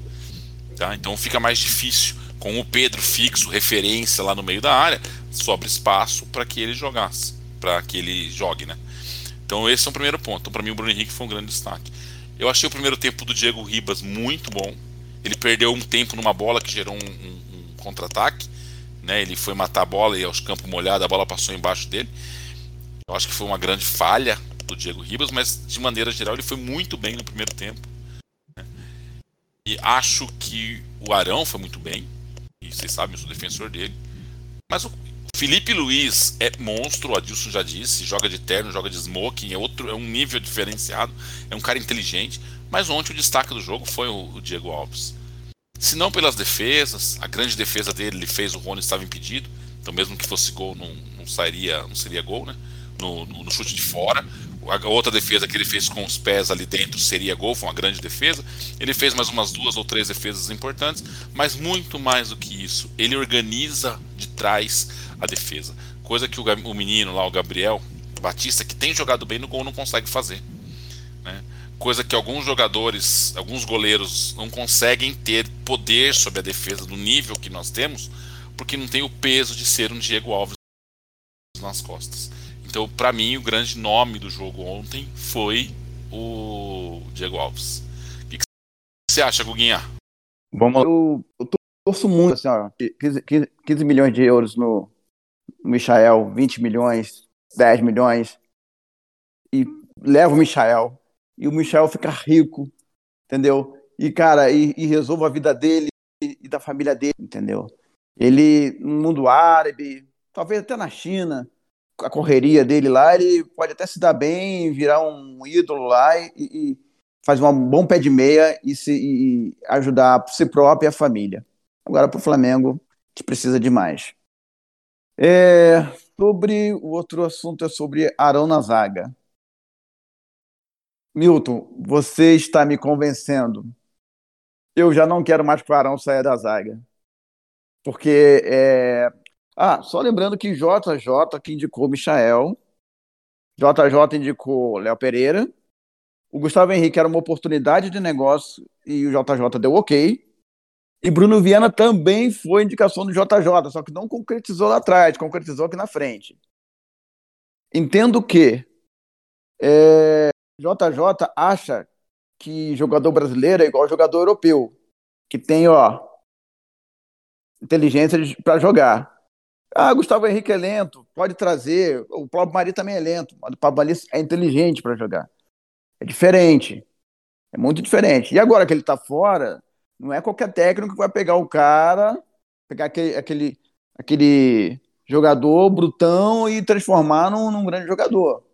[SPEAKER 6] Tá? Então fica mais difícil com o Pedro fixo, referência lá no meio da área, sobra espaço para que ele jogasse, para que ele jogue, né? Então esse é o primeiro ponto. Então, para mim o Bruno Henrique foi um grande destaque. Eu achei o primeiro tempo do Diego Ribas muito bom. Ele perdeu um tempo numa bola que gerou um, um, um contra-ataque. Né? Ele foi matar a bola e aos campos molhados a bola passou embaixo dele. Eu acho que foi uma grande falha do Diego Ribas, mas de maneira geral ele foi muito bem no primeiro tempo. Né? E acho que o Arão foi muito bem e vocês sabem, eu sou defensor dele. Mas o Felipe Luiz é monstro, o Adilson já disse, joga de terno, joga de smoking, é outro, é um nível diferenciado, é um cara inteligente. Mas ontem o destaque do jogo foi o, o Diego Alves. Se não pelas defesas, a grande defesa dele, ele fez, o Rony estava impedido, então mesmo que fosse gol, não, não sairia, não seria gol, né? No, no, no chute de fora. A outra defesa que ele fez com os pés ali dentro seria gol, foi uma grande defesa. Ele fez mais umas duas ou três defesas importantes, mas muito mais do que isso, ele organiza de trás a defesa. Coisa que o, o menino lá, o Gabriel Batista, que tem jogado bem no gol, não consegue fazer. Né? Coisa que alguns jogadores, alguns goleiros não conseguem ter poder sobre a defesa do nível que nós temos, porque não tem o peso de ser um Diego Alves nas costas. Então, para mim, o grande nome do jogo ontem foi o Diego Alves. O que, que você acha, Guguinha?
[SPEAKER 7] Vamos eu, eu torço muito, assim, ó, 15, 15 milhões de euros no, no Michael, 20 milhões, 10 milhões, e leva o Michael, e o Michael fica rico, entendeu? E, cara, e, e resolve a vida dele e da família dele, entendeu? Ele, no mundo árabe, talvez até na China, a correria dele lá, ele pode até se dar bem, virar um ídolo lá e, e fazer um bom pé de meia e, se, e ajudar si próprio e a família. Agora para o Flamengo, que precisa de mais. É, sobre o outro assunto é sobre Arão na zaga. Milton, você está me convencendo. Eu já não quero mais que o Arão saia da zaga. Porque é, ah, só lembrando que JJ que indicou Michael, JJ indicou Léo Pereira, o Gustavo Henrique era uma oportunidade de negócio e o JJ deu ok. E Bruno Viana também foi indicação do JJ, só que não concretizou lá atrás, concretizou aqui na frente. Entendo que é, JJ acha que jogador brasileiro é igual jogador europeu, que tem, ó, inteligência para jogar. Ah, Gustavo Henrique é lento, pode trazer. O Pablo Mari também é lento, mas o Pablo é inteligente para jogar. É diferente. É muito diferente. E agora que ele está fora, não é qualquer técnico que vai pegar o cara, pegar aquele, aquele, aquele jogador brutão e transformar num, num grande jogador.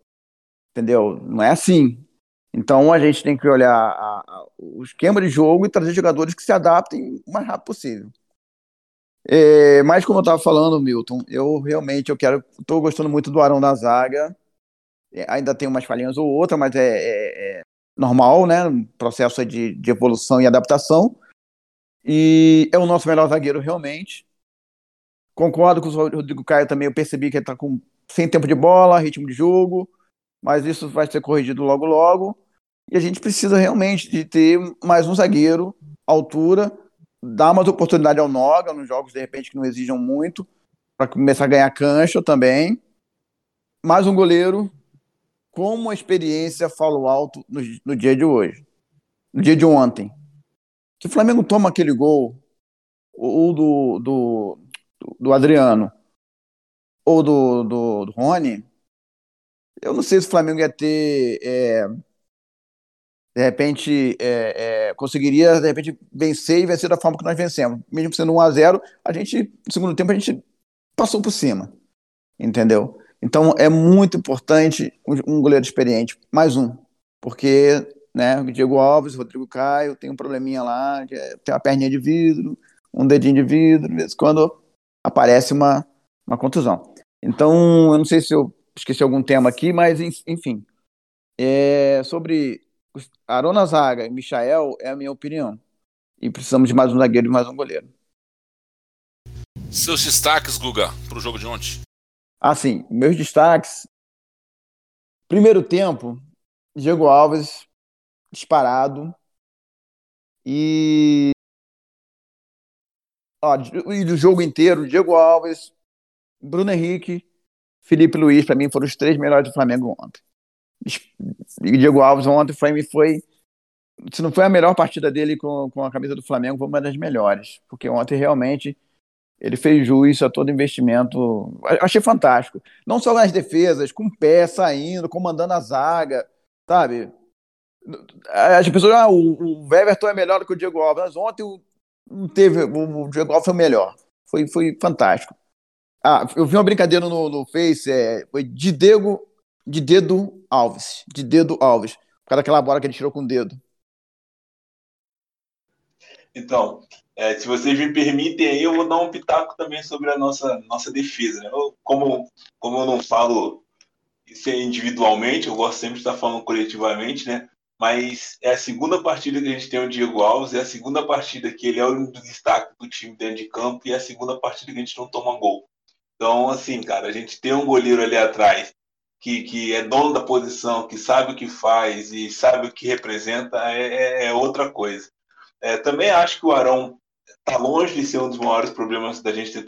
[SPEAKER 7] Entendeu? Não é assim. Então a gente tem que olhar a, a, o esquema de jogo e trazer jogadores que se adaptem o mais rápido possível. É, mas como eu estava falando, Milton, eu realmente eu quero, estou gostando muito do Arão da zaga. É, ainda tem umas falhinhas ou outra, mas é, é, é normal, né? processo de, de evolução e adaptação. E é o nosso melhor zagueiro realmente. Concordo com o Rodrigo Caio também. Eu percebi que ele está com sem tempo de bola, ritmo de jogo, mas isso vai ser corrigido logo logo. E a gente precisa realmente de ter mais um zagueiro altura dar mais oportunidade ao Noga nos jogos, de repente, que não exijam muito, para começar a ganhar cancha também. Mais um goleiro com uma experiência falo alto no, no dia de hoje, no dia de ontem. Se o Flamengo toma aquele gol, ou do, do, do Adriano, ou do, do, do Rony, eu não sei se o Flamengo ia ter é, de repente é, é, conseguiria de repente vencer e vencer da forma que nós vencemos. Mesmo sendo 1 a 0 a gente, no segundo tempo, a gente passou por cima. Entendeu? Então é muito importante um goleiro experiente, mais um. Porque né, o Diego Alves, Rodrigo Caio, tem um probleminha lá, é, tem uma perninha de vidro, um dedinho de vidro, de vez quando aparece uma, uma contusão. Então, eu não sei se eu esqueci algum tema aqui, mas enfim. É, sobre Arona Zaga e Michael é a minha opinião. E precisamos de mais um zagueiro e mais um goleiro.
[SPEAKER 6] Seus destaques, Guga, para o jogo de ontem?
[SPEAKER 7] Assim, meus destaques. Primeiro tempo, Diego Alves disparado. E. Ó, e do jogo inteiro, Diego Alves, Bruno Henrique, Felipe Luiz, para mim, foram os três melhores do Flamengo ontem. Diego Alves ontem foi, foi se não foi a melhor partida dele com, com a camisa do Flamengo, foi uma das melhores, porque ontem realmente ele fez jus a todo investimento. Achei fantástico. Não só nas defesas, com o pé saindo, comandando a zaga, sabe? As pessoas, ah, o, o Everton é melhor do que o Diego Alves, mas ontem não teve, o, Diego Alves foi melhor. Foi, foi fantástico. Ah, eu vi uma brincadeira no, no Face, é, foi de Diego de dedo Alves. De dedo Alves. Por causa daquela bola que ele tirou com o dedo.
[SPEAKER 3] Então, é, se vocês me permitem aí, eu vou dar um pitaco também sobre a nossa, nossa defesa. Né? Eu, como, como eu não falo isso individualmente, eu gosto sempre de estar falando coletivamente, né? Mas é a segunda partida que a gente tem o Diego Alves, é a segunda partida que ele é o destaque do time dentro de campo e é a segunda partida que a gente não toma gol. Então, assim, cara, a gente tem um goleiro ali atrás que, que é dono da posição, que sabe o que faz e sabe o que representa, é, é, é outra coisa. É, também acho que o Arão está longe de ser um dos maiores problemas da gente ter,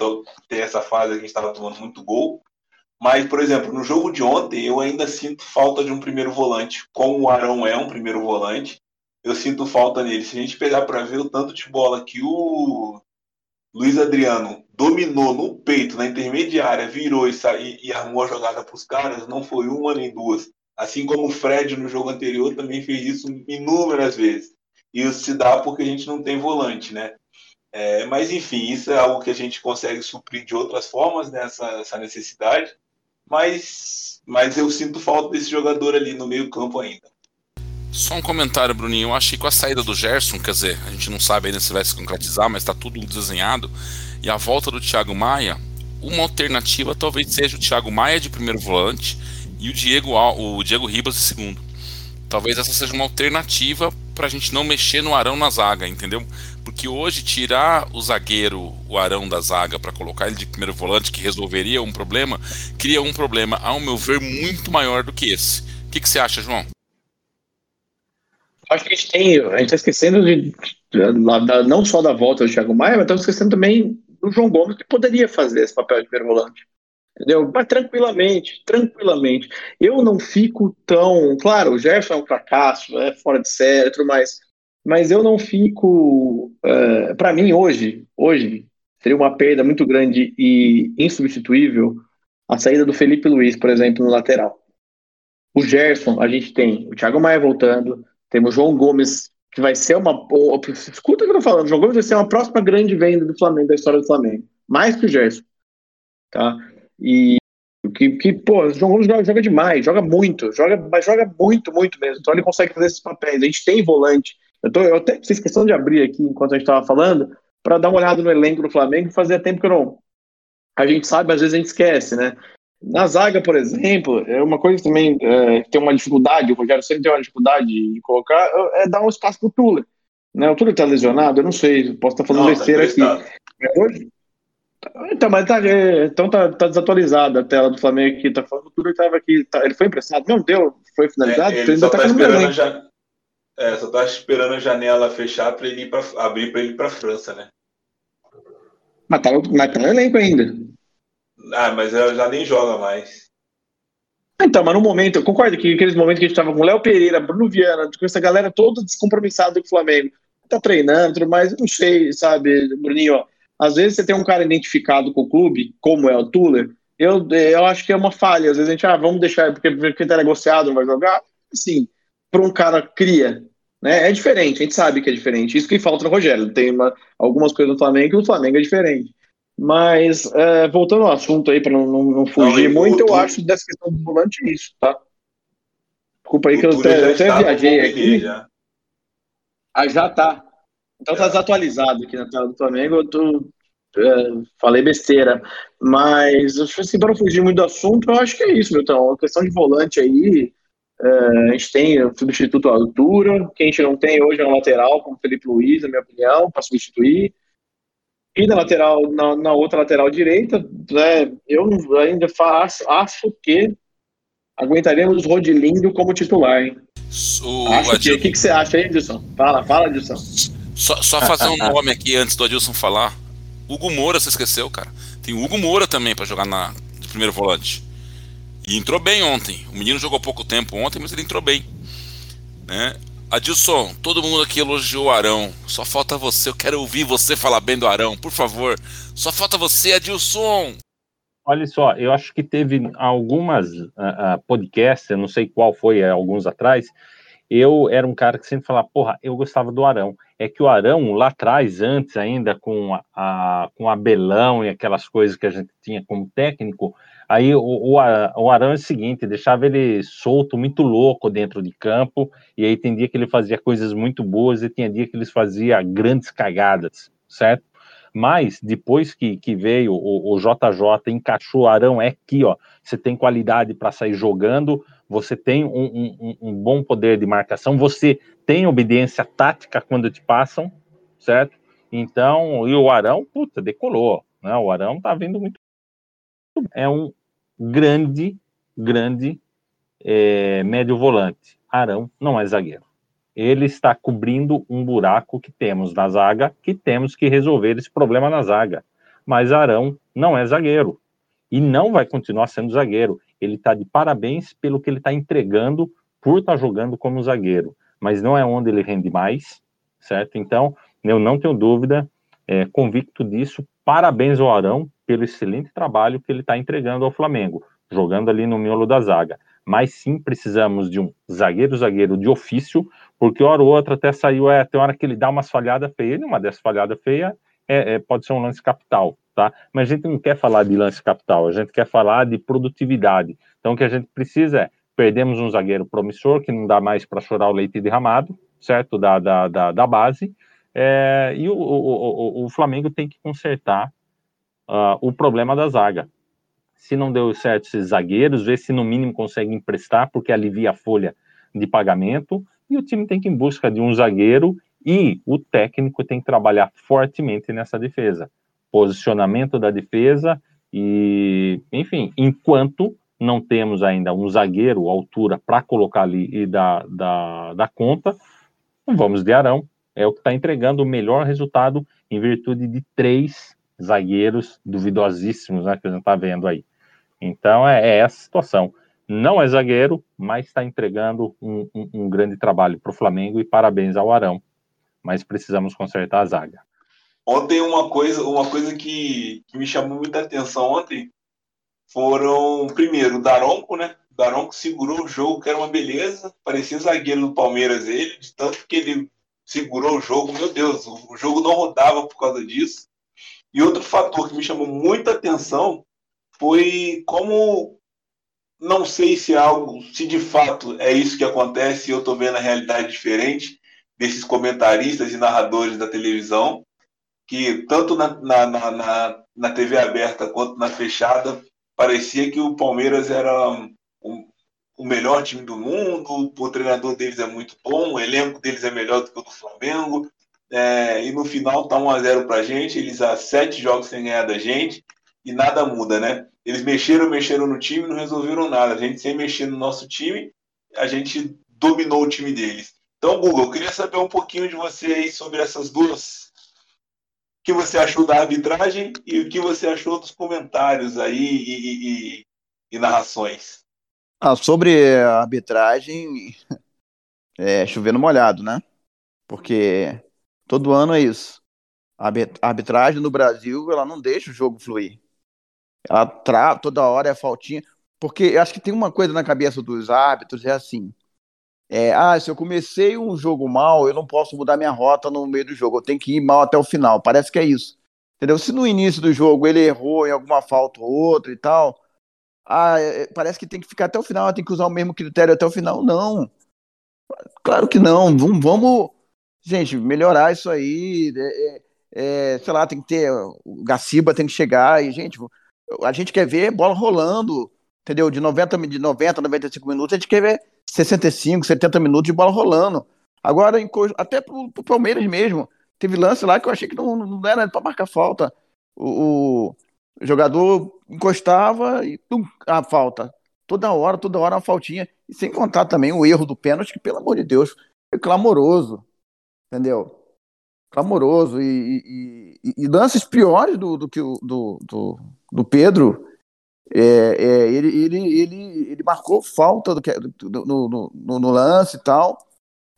[SPEAKER 3] ter essa fase que a gente estava tomando muito gol. Mas, por exemplo, no jogo de ontem, eu ainda sinto falta de um primeiro volante. Como o Arão é um primeiro volante, eu sinto falta nele. Se a gente pegar para ver o tanto de bola que o Luiz Adriano dominou no peito, na intermediária, virou e, saiu, e armou a jogada para os caras, não foi uma nem duas. Assim como o Fred no jogo anterior também fez isso inúmeras vezes. E isso se dá porque a gente não tem volante, né? É, mas enfim, isso é algo que a gente consegue suprir de outras formas, né, essa necessidade. Mas, mas eu sinto falta desse jogador ali no meio campo ainda.
[SPEAKER 6] Só um comentário, Bruninho. Eu achei que com a saída do Gerson, quer dizer, a gente não sabe ainda se vai se concretizar, mas está tudo desenhado. E a volta do Thiago Maia, uma alternativa talvez seja o Thiago Maia de primeiro volante e o Diego, o Diego Ribas de segundo. Talvez essa seja uma alternativa para a gente não mexer no Arão na zaga, entendeu? Porque hoje tirar o zagueiro, o Arão da zaga, para colocar ele de primeiro volante, que resolveria um problema, cria um problema, ao meu ver, muito maior do que esse. O que, que você acha, João?
[SPEAKER 5] Acho que a gente tem, a gente está esquecendo de, não só da volta do Thiago Maia, mas estamos esquecendo também do João Gomes, que poderia fazer esse papel de primeiro volante. Entendeu? Mas tranquilamente, tranquilamente. Eu não fico tão. Claro, o Gerson é um fracasso, é fora de série, mais. Mas eu não fico. Uh, é, para mim, hoje, hoje, seria uma perda muito grande e insubstituível a saída do Felipe Luiz, por exemplo, no lateral. O Gerson, a gente tem o Thiago Maia voltando, temos o João Gomes, que vai ser uma. Escuta o que eu tô falando, o João Gomes vai ser uma próxima grande venda do Flamengo, da história do Flamengo. Mais que o Gerson. Tá? E que, que pô, o João Gomes joga, joga, demais, joga muito, joga, mas joga muito, muito mesmo. Então ele consegue fazer esses papéis. A gente tem volante. Eu, tô, eu até fiz questão de abrir aqui enquanto a gente estava falando, para dar uma olhada no elenco do Flamengo, fazia tempo que eu não. A gente sabe, às vezes a gente esquece, né? Na zaga, por exemplo, é uma coisa que também é, tem uma dificuldade, o Rogério sempre tem uma dificuldade de colocar, é dar um espaço pro Tuller. Né? O Tuller tá lesionado, eu não sei, posso estar tá falando não, tá besteira tá aqui. Hoje, então, mas tá, é, então tá, tá desatualizada a tela do Flamengo aqui. Tá falando tudo que tava aqui. Tá, ele foi emprestado? Não deu? Foi finalizado? É,
[SPEAKER 3] ele ainda tá, tá esperando já, é, só tá esperando a janela fechar para ele ir pra, abrir para ele para França, né?
[SPEAKER 5] Mas tá, mas tá no elenco ainda.
[SPEAKER 3] Ah, mas já nem joga mais.
[SPEAKER 5] Então, mas no momento, eu concordo que aqueles momentos que a gente tava com Léo Pereira, Bruno Viana, com essa galera toda descompromissada com o Flamengo, tá treinando, tudo mais, não sei, sabe, Bruninho, ó às vezes você tem um cara identificado com o clube, como é o Tuller, eu, eu acho que é uma falha. Às vezes a gente, ah, vamos deixar, porque, porque tá negociado, não vai jogar. Assim, para um cara cria, né? É diferente, a gente sabe que é diferente. Isso que falta no Rogério. Tem uma, algumas coisas no Flamengo que o Flamengo é diferente. Mas, é, voltando ao assunto aí, para não, não, não, fugir não, muito, eu acho dessa questão do volante isso, tá? Desculpa aí que eu até, eu até viajei aqui. Já. Ah, já tá. Então tá desatualizado aqui na tela do Flamengo, eu tô, é, falei besteira. Mas, assim, para não fugir muito do assunto, eu acho que é isso, então. A questão de volante aí, é, a gente tem o substituto à altura, que a gente não tem hoje é um lateral, como Felipe Luiz, na minha opinião, para substituir. E na lateral, na, na, outra lateral direita, né, eu ainda faço, acho que aguentaremos Rodilindo como titular, hein? O acho que, o que, que você acha aí, Edson? Fala, fala, Edson.
[SPEAKER 6] Só, só fazer um nome aqui antes do Adilson falar. Hugo Moura, você esqueceu, cara. Tem o Hugo Moura também para jogar na, de primeiro volante. E entrou bem ontem. O menino jogou pouco tempo ontem, mas ele entrou bem. Né? Adilson, todo mundo aqui elogiou o Arão. Só falta você. Eu quero ouvir você falar bem do Arão, por favor. Só falta você, Adilson.
[SPEAKER 4] Olha só, eu acho que teve algumas uh, uh, podcasts, eu não sei qual foi, uh, alguns atrás, eu era um cara que sempre falava, porra, eu gostava do Arão. É que o Arão, lá atrás, antes ainda, com a, a com Abelão e aquelas coisas que a gente tinha como técnico, aí o, o, Arão é o seguinte, deixava ele solto, muito louco dentro de campo, e aí tem dia que ele fazia coisas muito boas e tinha dia que ele fazia grandes cagadas, certo? Mas depois que, que veio o, o JJ, encaixou Arão, é aqui, ó, você tem qualidade para sair jogando, você tem um, um, um, bom poder de marcação, você tem obediência tática quando te passam, certo? Então, e o Arão, puta, decolou, né? O Arão tá vindo muito. É um grande, grande é, médio volante. Arão não é zagueiro. Ele está cobrindo um buraco que temos na zaga, que temos que resolver esse problema na zaga. Mas Arão não é zagueiro e não vai continuar sendo zagueiro ele está de parabéns pelo que ele está entregando por estar tá jogando como zagueiro, mas não é onde ele rende mais, certo? Então, eu não tenho dúvida, é, convicto disso. Parabéns ao Arão pelo excelente trabalho que ele está entregando ao Flamengo, jogando ali no miolo da zaga. Mas sim precisamos de um zagueiro-zagueiro de ofício, porque hora ou outra até saiu, é, tem hora que ele dá uma falhada feia, uma dessas falhadas feias é, é, pode ser um lance capital tá? Mas a gente não quer falar de lance capital, a gente quer falar de produtividade. Então, o que a gente precisa é, perdemos um zagueiro promissor, que não dá mais para chorar o leite derramado, certo? Da, da, da, da base, é, e o, o, o, o, Flamengo tem que consertar uh, o problema da zaga. Se não deu certo esses zagueiros, ver se no mínimo consegue emprestar, porque alivia a folha de pagamento, e o time tem que ir em busca de um zagueiro e o técnico tem que trabalhar fortemente nessa defesa. Posicionamento da defesa e, enfim, enquanto não temos ainda um zagueiro altura para colocar ali e dar, dar conta, vamos de Arão, é o que está entregando o melhor resultado em virtude de três zagueiros duvidosíssimos né, que a gente está vendo aí. Então é, é, essa situação. Não é zagueiro, mas está entregando um, um, um grande trabalho para o Flamengo e parabéns ao Arão. Mas precisamos consertar a zaga.
[SPEAKER 3] Ontem uma coisa, uma coisa que, que me chamou muita atenção ontem foram, primeiro, o Daronco, né? O Daronco segurou o jogo, que era uma beleza, parecia zagueiro do Palmeiras ele, de tanto que ele segurou o jogo, meu Deus, o jogo não rodava por causa disso. E outro fator que me chamou muita atenção foi como não sei se é algo, se de fato é isso que acontece, eu estou vendo a realidade diferente desses comentaristas e narradores da televisão, que tanto na, na, na, na TV aberta quanto na fechada parecia que o Palmeiras era o melhor time do mundo, o treinador deles é muito bom, o elenco deles é melhor do que o do Flamengo, é, e no final tá 1x0 pra gente, eles há sete jogos sem ganhar da gente, e nada muda, né? Eles mexeram, mexeram no time, não resolveram nada. A gente sem mexer no nosso time, a gente dominou o time deles. Então, Google, eu queria saber um pouquinho de você aí sobre essas duas. O que você achou da arbitragem e o que você achou dos comentários aí e, e, e, e narrações.
[SPEAKER 7] Ah, sobre a arbitragem, é chovendo molhado, né? Porque todo ano é isso. A arbitragem no Brasil, ela não deixa o jogo fluir. Ela tra toda hora é faltinha. Porque eu acho que tem uma coisa na cabeça dos árbitros, é assim. É, ah, se eu comecei um jogo mal, eu não posso mudar minha rota no meio do jogo. Eu tenho que ir mal até o final. Parece que é isso. Entendeu? Se no início do jogo ele errou em alguma falta ou outra e tal, ah, é, é, parece que tem que ficar até o final, tem que usar o mesmo critério até o final. Não. Claro que não. Vamos, vamos gente, melhorar isso aí. É, é, é sei lá, tem que ter. O Gaciba tem que chegar e, gente, a gente quer ver bola rolando, entendeu? De 90, de 90 95 minutos, a gente quer ver 65, 70 minutos de bola rolando. Agora, até pro, pro Palmeiras mesmo, teve lance lá que eu achei que não, não era para marcar falta. O, o, jogador encostava e a falta. Toda hora, toda hora uma faltinha. E sem contar também o erro do pênalti, que, pelo amor de Deus, é clamoroso. Entendeu? Clamoroso. E, e, e lances piores do, do que o do, do, do Pedro, é, é, ele, ele, ele, ele marcou falta do, do, no, no, no, lance e tal.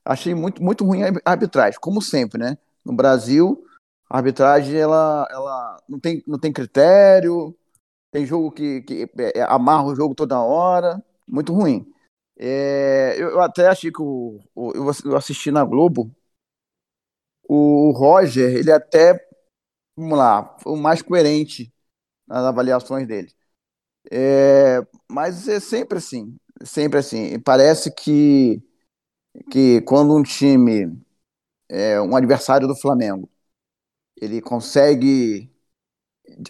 [SPEAKER 7] Achei muito, muito ruim a arbitragem, como sempre, né? No Brasil, a arbitragem ela, ela não, tem, não tem critério, tem jogo que, que é, amarra o jogo toda hora, muito ruim. É, eu, eu, até achei que o, o, eu assisti na Globo, o Roger, ele até, vamos lá, foi o mais coerente nas avaliações dele. É, mas é sempre assim, sempre assim. Parece que, que quando um time, é, um adversário do Flamengo, ele consegue,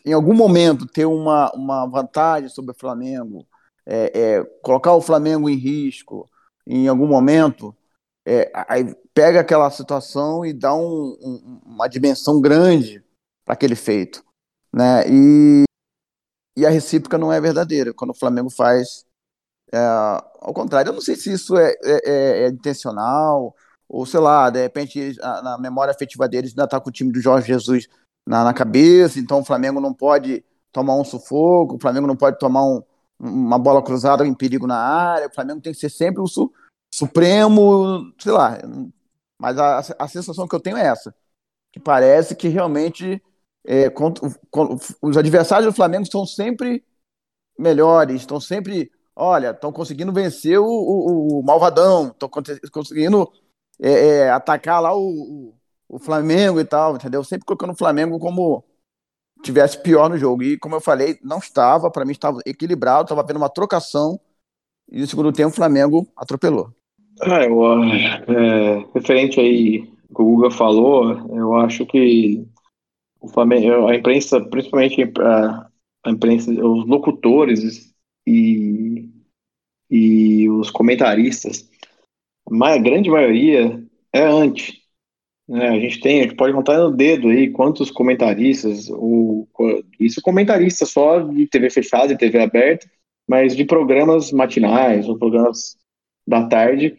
[SPEAKER 7] em algum momento, ter uma, uma vantagem sobre o Flamengo, é, é colocar o Flamengo em risco, em algum momento, é, aí pega aquela situação e dá um, um, uma dimensão grande para aquele feito. Né? E, e a recíproca não é verdadeira. Quando o Flamengo faz é, ao contrário, eu não sei se isso é, é, é, é intencional, ou sei lá, de repente a, na memória afetiva deles ainda está com o time do Jorge Jesus na, na, cabeça, então o Flamengo não pode tomar um sufoco, o Flamengo não pode tomar um, uma bola cruzada em perigo na área, o Flamengo tem que ser sempre o su, supremo, sei lá. Mas a, a sensação que eu tenho é essa, que parece que realmente é, contra, os adversários do Flamengo são sempre melhores, estão sempre, olha, estão conseguindo vencer o, o, o malvadão, estão conseguindo é, é, atacar lá o, o, Flamengo e tal, entendeu? Sempre colocando o Flamengo como tivesse pior no jogo. E como eu falei, não estava, para mim estava equilibrado, estava vendo uma trocação e no segundo tempo o Flamengo atropelou.
[SPEAKER 5] Ah, eu, é, referente aí que o Guga falou, eu acho que o Flamengo, a imprensa, principalmente a, a imprensa, os locutores e, e os comentaristas, a grande maioria é anti. Né? A gente tem, a gente pode contar no dedo aí quantos comentaristas, ou, isso comentarista só de TV fechada e TV aberta, mas de programas matinais ou programas da tarde,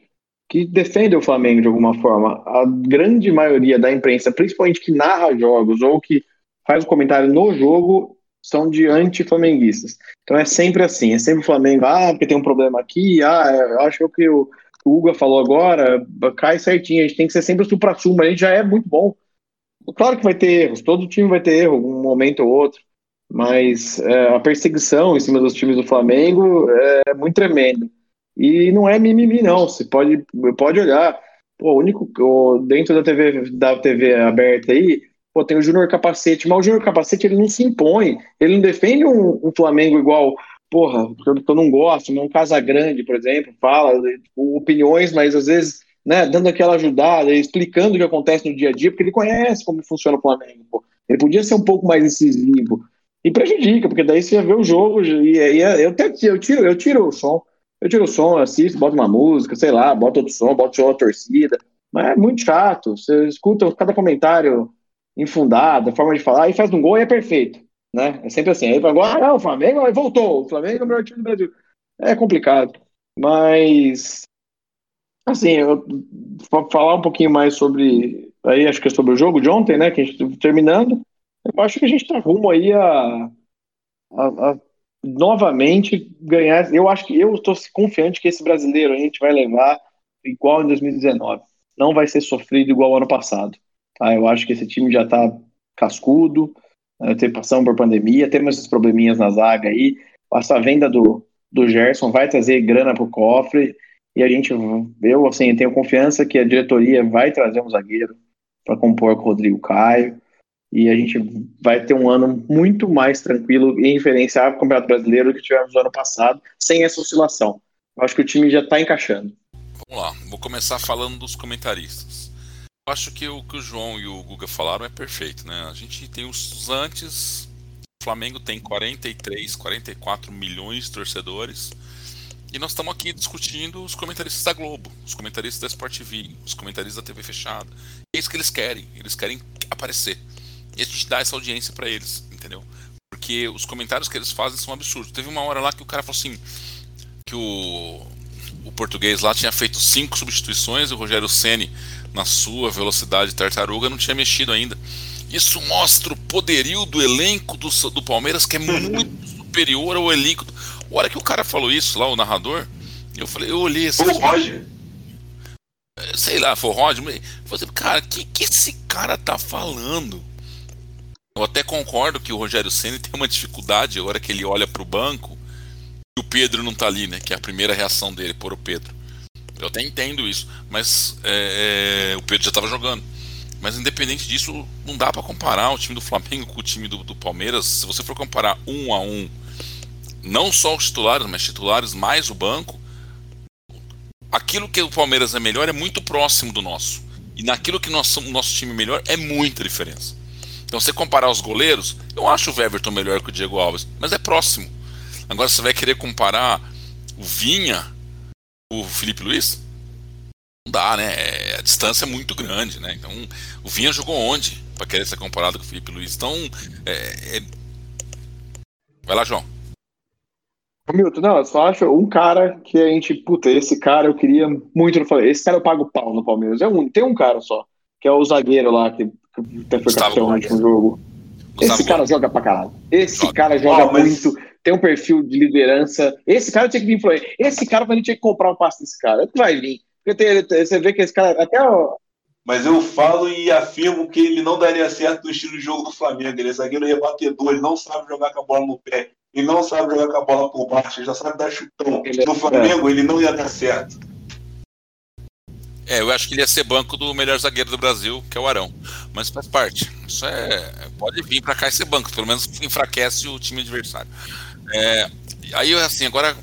[SPEAKER 5] que defendem o Flamengo de alguma forma. A grande maioria da imprensa, principalmente que narra jogos ou que faz o comentário no jogo, são de anti-flamenguistas. Então é sempre assim, é sempre o Flamengo, ah, porque tem um problema aqui, ah, eu acho que o que o Hugo falou agora cai certinho, a gente tem que ser sempre o supra-sumo, a gente já é muito bom. Claro que vai ter erros, todo time vai ter erro, um momento ou outro, mas é, a perseguição em cima dos times do Flamengo é muito tremenda. E não é mimimi, não. Você pode, pode olhar. Pô, o único. dentro da TV, da TV aberta aí, pô, tem o Júnior Capacete, mas o Júnior Capacete ele não se impõe. Ele não defende um, um Flamengo igual. Porra, que eu, eu não gosto, um Casa Grande, por exemplo, fala tipo, opiniões, mas às vezes né, dando aquela ajudada, explicando o que acontece no dia a dia, porque ele conhece como funciona o Flamengo. Pô. Ele podia ser um pouco mais incisivo. E prejudica, porque daí você vê o jogo, e aí eu, até, eu, tiro, eu tiro o som. Eu tiro o som, assisto, boto uma música, sei lá, boto outro som, boto da torcida. Mas é muito chato. Você escuta cada comentário infundado, a forma de falar, e faz um gol e é perfeito. Né? É sempre assim. Aí agora, ah, o Flamengo voltou, o Flamengo é o melhor time do Brasil. É complicado. Mas assim, eu falar um pouquinho mais sobre aí acho que é sobre o jogo de ontem, né? Que a gente terminando. Eu acho que a gente tá rumo aí a, a, a novamente ganhar. Eu acho que eu estou confiante que esse brasileiro a gente vai levar igual em 2019. Não vai ser sofrido igual ano passado. Tá? Eu acho que esse time já está cascudo, né, ter passando por pandemia, temos esses probleminhas na zaga aí. Essa venda do, do Gerson vai trazer grana para o cofre e a gente, eu assim, tenho confiança que a diretoria vai trazer um zagueiro para compor com o Rodrigo Caio e a gente vai ter um ano muito mais tranquilo em referenciar o Campeonato Brasileiro que tivemos no ano passado, sem essa oscilação. Eu acho que o time já está encaixando.
[SPEAKER 6] Vamos lá, vou começar falando dos comentaristas. Eu acho que o que o João e o Guga falaram é perfeito, né? A gente tem os antes, o Flamengo tem 43, 44 milhões de torcedores. E nós estamos aqui discutindo os comentaristas da Globo, os comentaristas da Sport TV, os comentaristas da TV fechada. É isso que eles querem, eles querem aparecer. E a gente dá essa audiência para eles, entendeu? Porque os comentários que eles fazem são absurdos. Teve uma hora lá que o cara falou assim: que o, o português lá tinha feito cinco substituições e o Rogério Ceni na sua velocidade tartaruga não tinha mexido ainda. Isso mostra o poderio do elenco do, do Palmeiras, que é muito superior ao elenco. A hora que o cara falou isso lá, o narrador, eu falei, eu olhei assim.
[SPEAKER 3] Foi o Roger?
[SPEAKER 6] Sei lá, foi o Roger. Eu falei, cara, o que, que esse cara tá falando? Eu até concordo que o Rogério Senna tem uma dificuldade agora que ele olha para o banco e o Pedro não está ali, né? Que é a primeira reação dele, por o Pedro. Eu até entendo isso, mas é, é, o Pedro já estava jogando. Mas independente disso, não dá para comparar o time do Flamengo com o time do, do, Palmeiras. Se você for comparar um a um, não só os titulares, mas titulares mais o banco, aquilo que o Palmeiras é melhor é muito próximo do nosso. E naquilo que o nosso time melhor é muita diferença. Então, você comparar os goleiros, eu acho o Everton melhor que o Diego Alves, mas é próximo. Agora, você vai querer comparar o Vinha, o Felipe Luiz? Não dá, né? É, a distância é muito grande, né? Então, o Vinha jogou onde para querer ser comparado com o Felipe Luiz? Então, é, é... vai lá, João.
[SPEAKER 5] Milton, não, eu só acho um cara que a gente, puta, esse cara eu queria muito no Palmeiras. Esse cara eu pago pau no Palmeiras. É um, tem um cara só, que é o zagueiro lá, que até foi capitão no último jogo. Gustavo Esse cara Gomes. joga pra caralho. Esse joga. cara joga oh, mas... muito, tem um perfil de liderança. Esse cara tinha que vir influir. Esse cara a gente tinha que comprar um passe desse cara. Ele vai vir. Porque tem, você vê que esse cara. Até o...
[SPEAKER 3] Mas eu falo e afirmo que ele não daria certo no estilo de jogo do Flamengo. Ele é zagueiro rebatedor, ele não sabe jogar com a bola no pé, ele não sabe jogar com a bola por baixo, ele já sabe dar chutão. Ele no é... Flamengo, ele não ia dar certo.
[SPEAKER 6] É, eu acho que ele ia ser banco do melhor zagueiro do Brasil, que é o Arão. Mas faz parte. Isso é. Pode vir para cá e ser banco, pelo menos enfraquece o time adversário. É, aí, assim, agora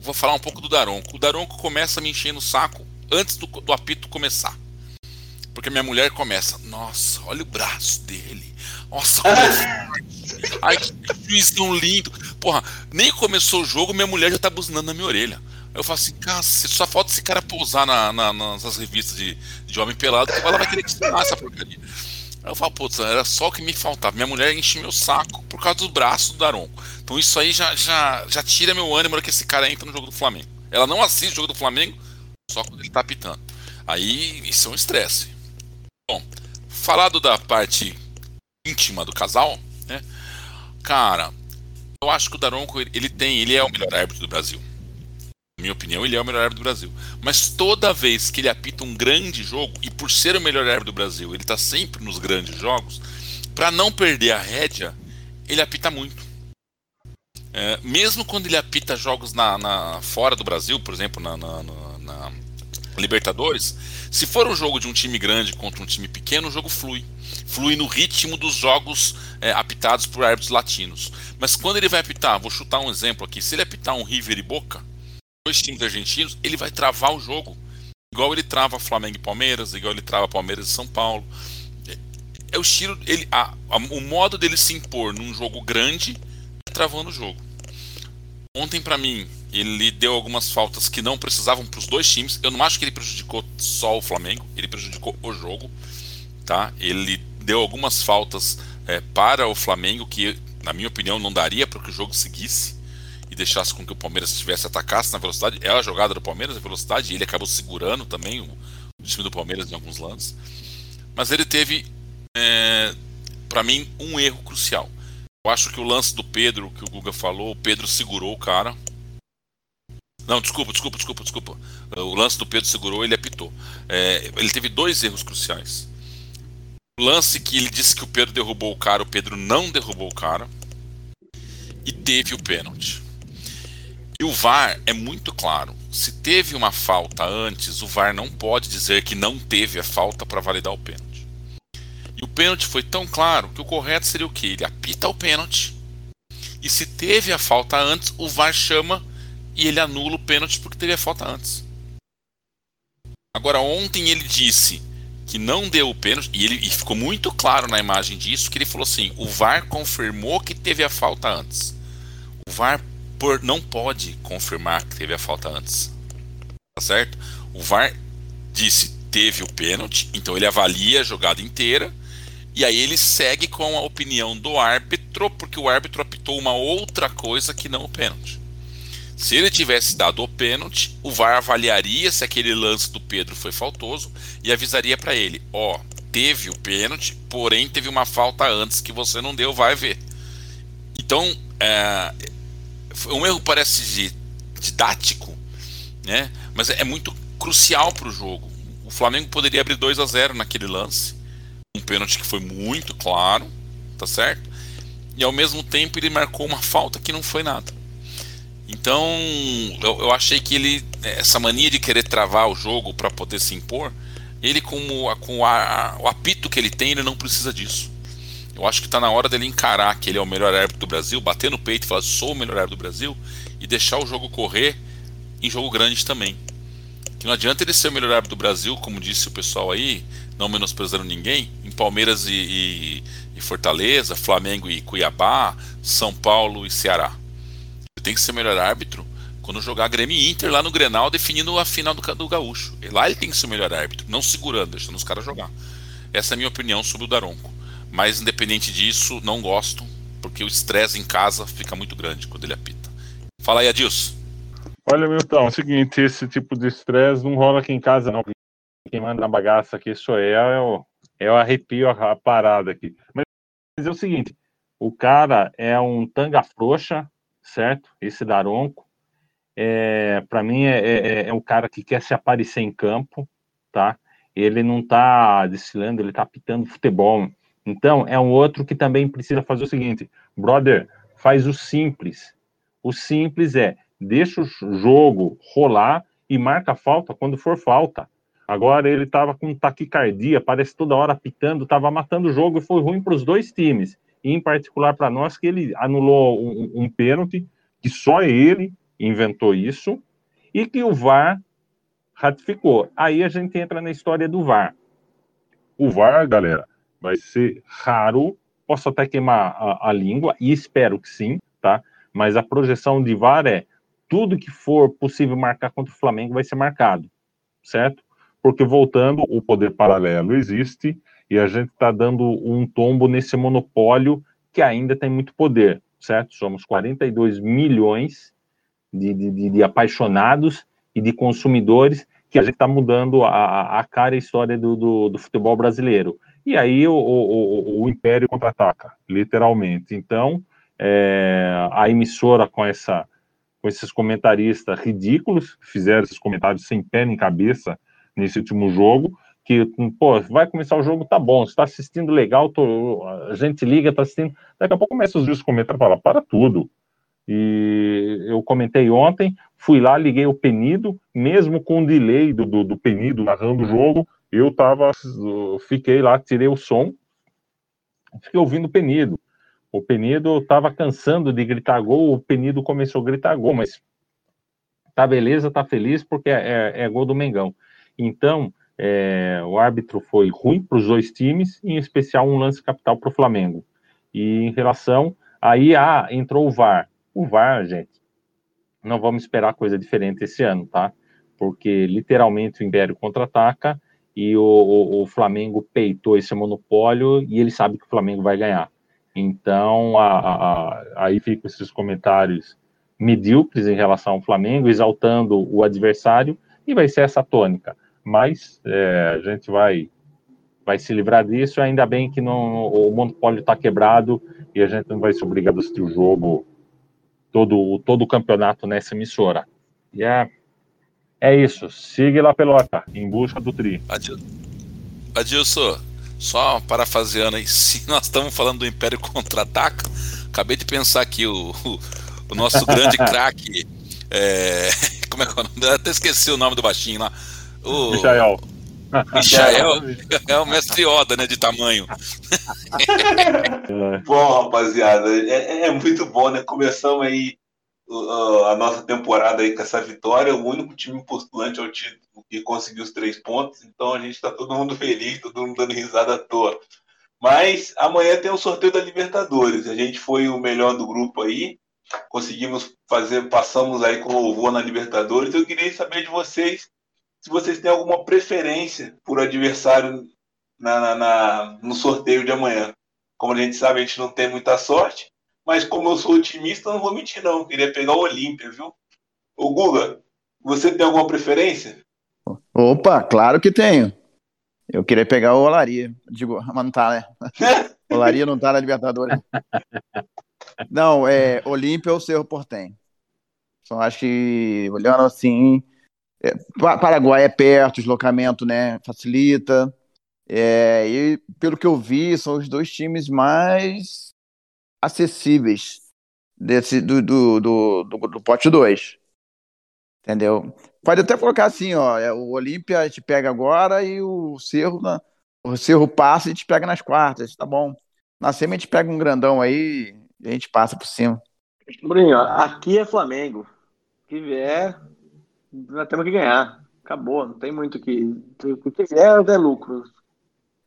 [SPEAKER 6] vou falar um pouco do Daronco. O Daronco começa a me encher no saco antes do, do apito começar. Porque minha mulher começa, nossa, olha o braço dele. Nossa, olha Ai, que juiz tão lindo. Porra, nem começou o jogo, minha mulher já tá buzinando na minha orelha. Eu falo assim, cara, só falta esse cara pousar na, na, nas revistas de, de homem pelado que ela vai querer que essa porcaria. Aí eu falo, putz, era só o que me faltava. Minha mulher enche meu saco por causa do braço do Daronco. Então isso aí já, já, já tira meu ânimo que esse cara entra no jogo do Flamengo. Ela não assiste o jogo do Flamengo Só quando ele está apitando. Aí isso é um estresse. Bom, falado da parte íntima do casal, né? Cara, eu acho que o Daronco ele tem, ele é o melhor árbitro do Brasil. Minha opinião, ele é o melhor árbitro do Brasil. Mas toda vez que ele apita um grande jogo, e por ser o melhor árbitro do Brasil, ele está sempre nos grandes jogos, para não perder a rédea, ele apita muito. É, mesmo quando ele apita jogos na, na, fora do Brasil, por exemplo, na, na, na, Libertadores, se for um jogo de um time grande contra um time pequeno, o jogo flui. Flui no ritmo dos jogos é, apitados por árbitros latinos. Mas quando ele vai apitar, vou chutar um exemplo aqui, se ele apitar um River e Boca, dois times argentinos, ele vai travar o jogo. Igual ele trava Flamengo e Palmeiras, igual ele trava Palmeiras e São Paulo. É, é o estilo, ele, a, a, o modo dele se impor num jogo grande travando o jogo. Ontem, para mim, ele deu algumas faltas que não precisavam para os dois times. Eu não acho que ele prejudicou só o Flamengo, ele prejudicou o jogo. Tá? Ele deu algumas faltas é, para o Flamengo que, na minha opinião, não daria para que o jogo seguisse e deixasse com que o Palmeiras estivesse atacasse na velocidade. É a jogada do Palmeiras, a velocidade, e ele acabou segurando também o, o time do Palmeiras em alguns lances. Mas ele teve, é, para mim, um erro crucial. Eu acho que o lance do Pedro, que o Guga falou, o Pedro segurou o cara. Não, desculpa, desculpa, desculpa, desculpa. O lance do Pedro segurou, ele apitou. É, ele teve dois erros cruciais. O lance que ele disse que o Pedro derrubou o cara, o Pedro não derrubou o cara. E teve o pênalti. E o VAR é muito claro. Se teve uma falta antes, o VAR não pode dizer que não teve a falta para validar o pênalti. E o pênalti foi tão claro que o correto seria o quê? Ele apita o pênalti. E se teve a falta antes, o VAR chama e ele anula o pênalti porque teve a falta antes. Agora, ontem ele disse que não deu o pênalti, e, ele, e ficou muito claro na imagem disso, que ele falou assim: o VAR confirmou que teve a falta antes. O VAR por, não pode confirmar que teve a falta antes. Tá certo? O VAR disse teve o pênalti, então ele avalia a jogada inteira e aí ele segue com a opinião do árbitro, porque o árbitro apitou uma outra coisa que não o pênalti. Se ele tivesse dado o pênalti, o VAR avaliaria se aquele lance do Pedro foi faltoso e avisaria para ele: ó, oh, teve o pênalti, porém teve uma falta antes que você não deu, vai ver. Então, é, um erro parece didático, né? Mas é muito crucial para o jogo. O Flamengo poderia abrir 2 a 0 naquele lance um pênalti que foi muito claro, tá certo? E ao mesmo tempo ele marcou uma falta que não foi nada. Então eu, eu achei que ele essa mania de querer travar o jogo para poder se impor, ele com, com a, o apito que ele tem, ele não precisa disso. Eu acho que está na hora dele encarar que ele é o melhor árbitro do Brasil, bater no peito e falar sou o melhor árbitro do Brasil e deixar o jogo correr em jogo grande também. Que não adianta ele ser o melhor árbitro do Brasil, como disse o pessoal aí, não menosprezando ninguém, em Palmeiras e, e, e, Fortaleza, Flamengo e Cuiabá, São Paulo e Ceará. Ele tem que ser o melhor árbitro quando jogar Grêmio e Inter lá no Grenal, definindo a final do, do Gaúcho. E lá ele tem que ser o melhor árbitro, não segurando, deixando os caras jogar. Essa é a minha opinião sobre o Daronco. Mas independente disso, não gosto, porque o estresse em casa fica muito grande quando ele apita. Fala aí, Adilson.
[SPEAKER 4] Olha, Milton, é o seguinte, esse tipo de estresse não rola aqui em casa, não quem manda na bagaça aqui sou eu, eu, eu arrepio a, a parada aqui. Mas, mas, é o seguinte, o cara é um tanga frouxa, certo? Esse Daronco. É, para mim é, é, é, um cara que quer se aparecer em campo, tá? Ele não tá desfilando, ele tá pitando futebol. Então, é um outro que também precisa fazer o seguinte, brother, faz o simples. O simples é, deixa o jogo rolar e marca falta quando for falta. Agora ele estava com taquicardia, parece toda hora pitando, estava matando o jogo e foi ruim para os dois times. E em particular para nós, que ele anulou um, um pênalti, que só ele inventou isso, e que o VAR ratificou. Aí a gente entra na história do VAR. O VAR, galera, vai ser raro, posso até queimar a, a língua, e espero que sim, tá? Mas a projeção de VAR é tudo que for possível marcar contra o Flamengo vai ser marcado, certo? porque voltando, o poder paralelo existe e a gente está dando um tombo nesse monopólio que ainda tem muito poder, certo? Somos 42 milhões de, de, de apaixonados e de consumidores que a gente está mudando a, a cara e a história do, do, do futebol brasileiro. E aí o, o, o Império contra-ataca, literalmente. Então, é, a emissora com essa com esses comentaristas ridículos fizeram esses comentários sem pé nem cabeça nesse último jogo, que, pô, vai começar o jogo, tá bom, você tá assistindo legal, tô, a gente liga, tá assistindo, daqui a pouco começa os juízes comentar falar, para tudo. E eu comentei ontem, fui lá, liguei o Penido, mesmo com o delay do, do, do Penido narrando o jogo, eu tava, fiquei lá, tirei o som, fiquei ouvindo o Penido. O Penido estava cansando de gritar gol, o Penido começou a gritar gol, mas tá beleza, tá feliz porque é, é, é gol do Mengão. Então, é, o árbitro foi ruim para os dois times, em especial um lance capital para o Flamengo. E em relação, aí ah, entrou o VAR. O VAR, gente, não vamos esperar coisa diferente esse ano, tá? Porque literalmente o Império contra-ataca e o, o, o Flamengo peitou esse monopólio e ele sabe que o Flamengo vai ganhar. Então, a, a, aí ficam esses comentários medíocres em relação ao Flamengo, exaltando o adversário, e vai ser essa tônica. Mas é, a gente vai, vai se livrar disso, ainda bem que não, o monopólio está quebrado e a gente não vai ser obrigado a assistir o jogo todo, todo o campeonato nessa emissora. E é, é isso. Siga lá, pelota, em busca do tri.
[SPEAKER 6] Adilson, só parafraseando aí, se nós estamos falando do Império Contra-Ataca, acabei de pensar aqui, o, o, o nosso grande craque, é, como é que é o nome? Eu até esqueci o nome do baixinho lá. O,
[SPEAKER 4] Michael.
[SPEAKER 6] Michael é o mestre Yoda, né, de tamanho.
[SPEAKER 3] bom, rapaziada, é, é, muito bom, né? Começamos aí uh, a nossa temporada aí com essa vitória, o único time postulante ao título que conseguiu os três pontos, então a gente está todo mundo feliz, todo mundo dando risada à toa. Mas amanhã tem o sorteio da Libertadores. A gente foi o melhor do grupo aí, conseguimos fazer, passamos aí com louvor na Libertadores. Eu queria saber de vocês se vocês têm alguma preferência por adversário na, na, na, no sorteio de amanhã. Como a gente sabe, a gente não tem muita sorte, mas como eu sou otimista, não vou mentir não. Queria pegar o Olímpia, viu? O Guga, você tem alguma preferência?
[SPEAKER 7] Opa, claro que tenho. Eu queria pegar o Olaria. Digo, mas não tá, né? Olaria não tá na Libertadores. Não, é Olímpia ou Cerro Portem. Só acho que, olhando assim, é, Paraguai é perto, o deslocamento né, facilita. É, e pelo que eu vi, são os dois times mais acessíveis desse, do, do, do, do, do pote 2. Entendeu? Pode até colocar assim, ó, é, o Olímpia a gente pega agora e o Cerro, na, o Cerro passa e a gente pega nas quartas, tá bom. Na semi a gente pega um grandão aí e a gente passa por cima.
[SPEAKER 5] Bruninho, aqui é Flamengo. Que vier, nós temos que ganhar. Acabou, não tem muito que. O que vier é lucro.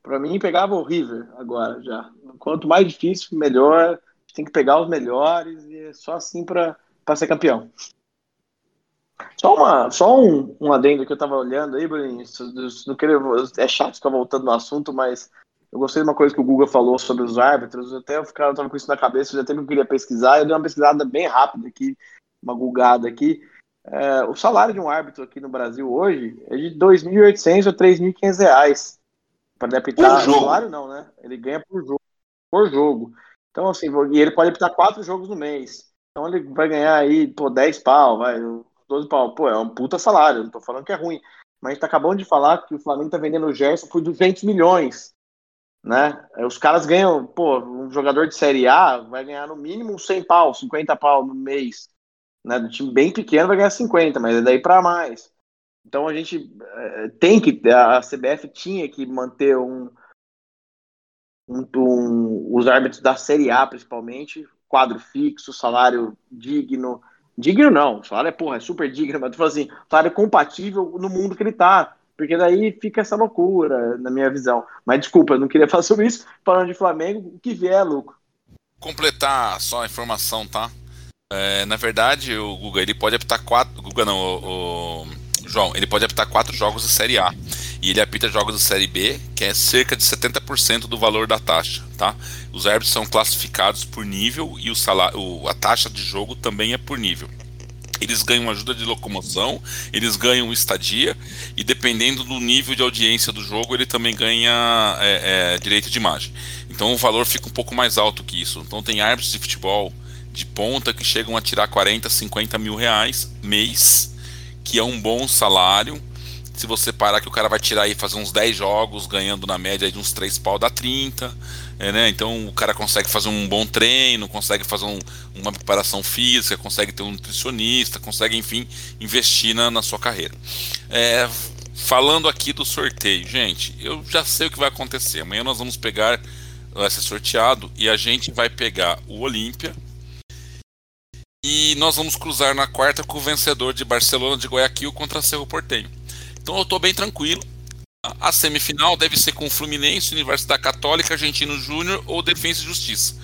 [SPEAKER 5] Para mim, pegava o River agora já. Quanto mais difícil, melhor. Tem que pegar os melhores e é só assim para ser campeão. Só, uma, só um, um adendo que eu tava olhando aí, Bruninho. Não queria, é chato ficar voltando no assunto, mas eu gostei de uma coisa que o Google falou sobre os árbitros. Até eu ficava, com isso na cabeça, já até que eu queria pesquisar. Eu dei uma pesquisada bem rápida aqui, uma gulgada aqui. É, o salário de um árbitro aqui no Brasil hoje é de R$ 2.800 ou R$ 3.500 Para apitar. Por jogo. salário não, né? Ele ganha por jogo. Por jogo. Então, assim, e ele pode apitar quatro jogos no mês. Então ele vai ganhar aí, pô, 10 pau, vai, 12 pau. Pô, é um puta salário, não tô falando que é ruim. Mas a gente tá acabando de falar que o Flamengo tá vendendo o Gerson por 200 milhões. Né? Os caras ganham, pô, um jogador de Série A vai ganhar no mínimo 100 pau, 50 pau no mês. Né? Do time bem pequeno vai ganhar 50, mas é daí para mais. Então a gente é, tem que, a CBF tinha que manter um, um, um, os árbitros da Série A, principalmente, quadro fixo, salário digno, Digno não, o salário é, porra, é super digno, mas tu fala assim, salário é compatível no mundo que ele tá. Porque daí fica essa loucura, na minha visão. Mas desculpa, eu não queria falar sobre isso. Falando de Flamengo, o que vier, Luco.
[SPEAKER 6] Completar só a informação, tá? É, na verdade, o Guga ele pode apitar quatro. Guga não, o, o, João, ele pode apitar quatro jogos de Série A. E ele apita jogos de Série B, que é cerca de 70% do valor da taxa, tá? Os árbitros são classificados por nível e o salário, a taxa de jogo também é por nível. eles ganham ajuda de locomoção, eles ganham estadia, e dependendo do nível de audiência do jogo, ele também ganha é, é, direito de imagem. Então o valor fica um pouco mais alto que isso. Então tem árbitros de futebol de ponta que chegam a tirar 40, 50 mil reais mês, que é um bom salário se você parar que o cara vai tirar aí fazer uns 10 jogos, ganhando na média de uns 3 pau dá 30. É, né? Então o cara consegue fazer um bom treino, consegue fazer um, uma preparação física, consegue ter um nutricionista, consegue, enfim, investir na, na sua carreira. É, falando aqui do sorteio, gente, eu já sei o que vai acontecer. Amanhã nós vamos pegar, vai ser sorteado, e a gente vai pegar o Olímpia. E nós vamos cruzar na quarta com o vencedor de Barcelona de Guayaquil contra Cerro Portenho. Então eu estou bem tranquilo. A semifinal deve ser com Fluminense, Universidade Católica, Argentino Júnior ou Defesa e Justiça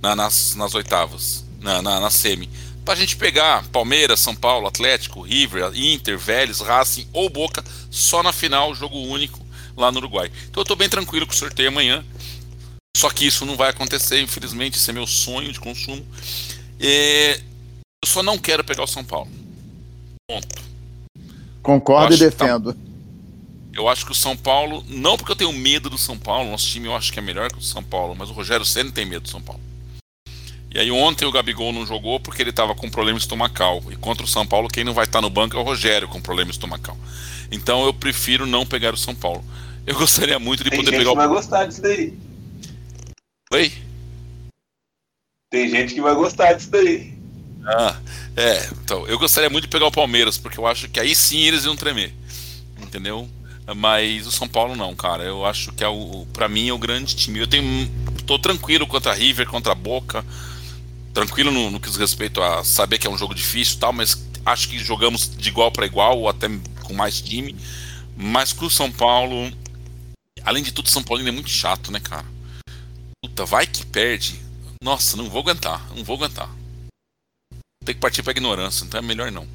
[SPEAKER 6] na, nas, nas oitavas, na, na, na semi. Para a gente pegar Palmeiras, São Paulo, Atlético, River, Inter, Vélez, Racing ou Boca só na final, jogo único lá no Uruguai. Então eu estou bem tranquilo com o sorteio amanhã. Só que isso não vai acontecer, infelizmente, esse é meu sonho de consumo. E eu só não quero pegar o São Paulo. Ponto.
[SPEAKER 7] Concordo e defendo. Tá,
[SPEAKER 6] eu acho que o São Paulo, não porque eu tenho medo do São Paulo, nosso time eu acho que é melhor que o São Paulo, mas o Rogério Senna tem medo do São Paulo. E aí ontem o Gabigol não jogou porque ele estava com problema estomacal. E contra o São Paulo, quem não vai estar tá no banco é o Rogério com problema estomacal. Então eu prefiro não pegar o São Paulo. Eu gostaria muito de
[SPEAKER 3] Tem
[SPEAKER 6] poder
[SPEAKER 3] gente
[SPEAKER 6] pegar
[SPEAKER 3] que vai gostar disso daí.
[SPEAKER 6] Oi?
[SPEAKER 3] Tem gente que vai gostar disso daí.
[SPEAKER 6] Ah, é, então, eu gostaria muito de pegar o Palmeiras, porque eu acho que aí sim eles iam tremer. Entendeu? Mas o São Paulo não, cara. Eu acho que é o, para mim é o grande time. Eu tenho tô tranquilo contra a River, contra a Boca. Tranquilo no, no que diz respeito a saber que é um jogo difícil, tal, mas acho que jogamos de igual para igual ou até com mais time. Mas com o São Paulo, além de tudo, São Paulo é muito chato, né, cara? Puta, vai que perde. Nossa, não vou aguentar, não vou aguentar tem que partir para ignorância, então é melhor não.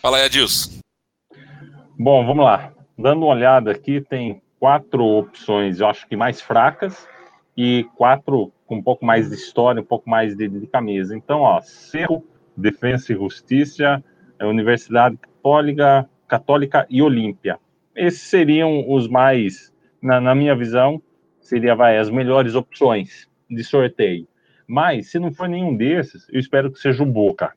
[SPEAKER 6] Fala aí, Adilson.
[SPEAKER 4] Bom, vamos lá. Dando uma olhada aqui, tem quatro opções, eu acho que mais fracas, e quatro com um pouco mais de história, um pouco mais de, de camisa. Então, ó, Cerro, Defesa e Justiça, Universidade Católica, Católica e Olímpia. Esses seriam os mais, na, na minha visão, seria vai, as melhores opções de sorteio. Mas, se não for nenhum desses, eu espero que seja o Boca.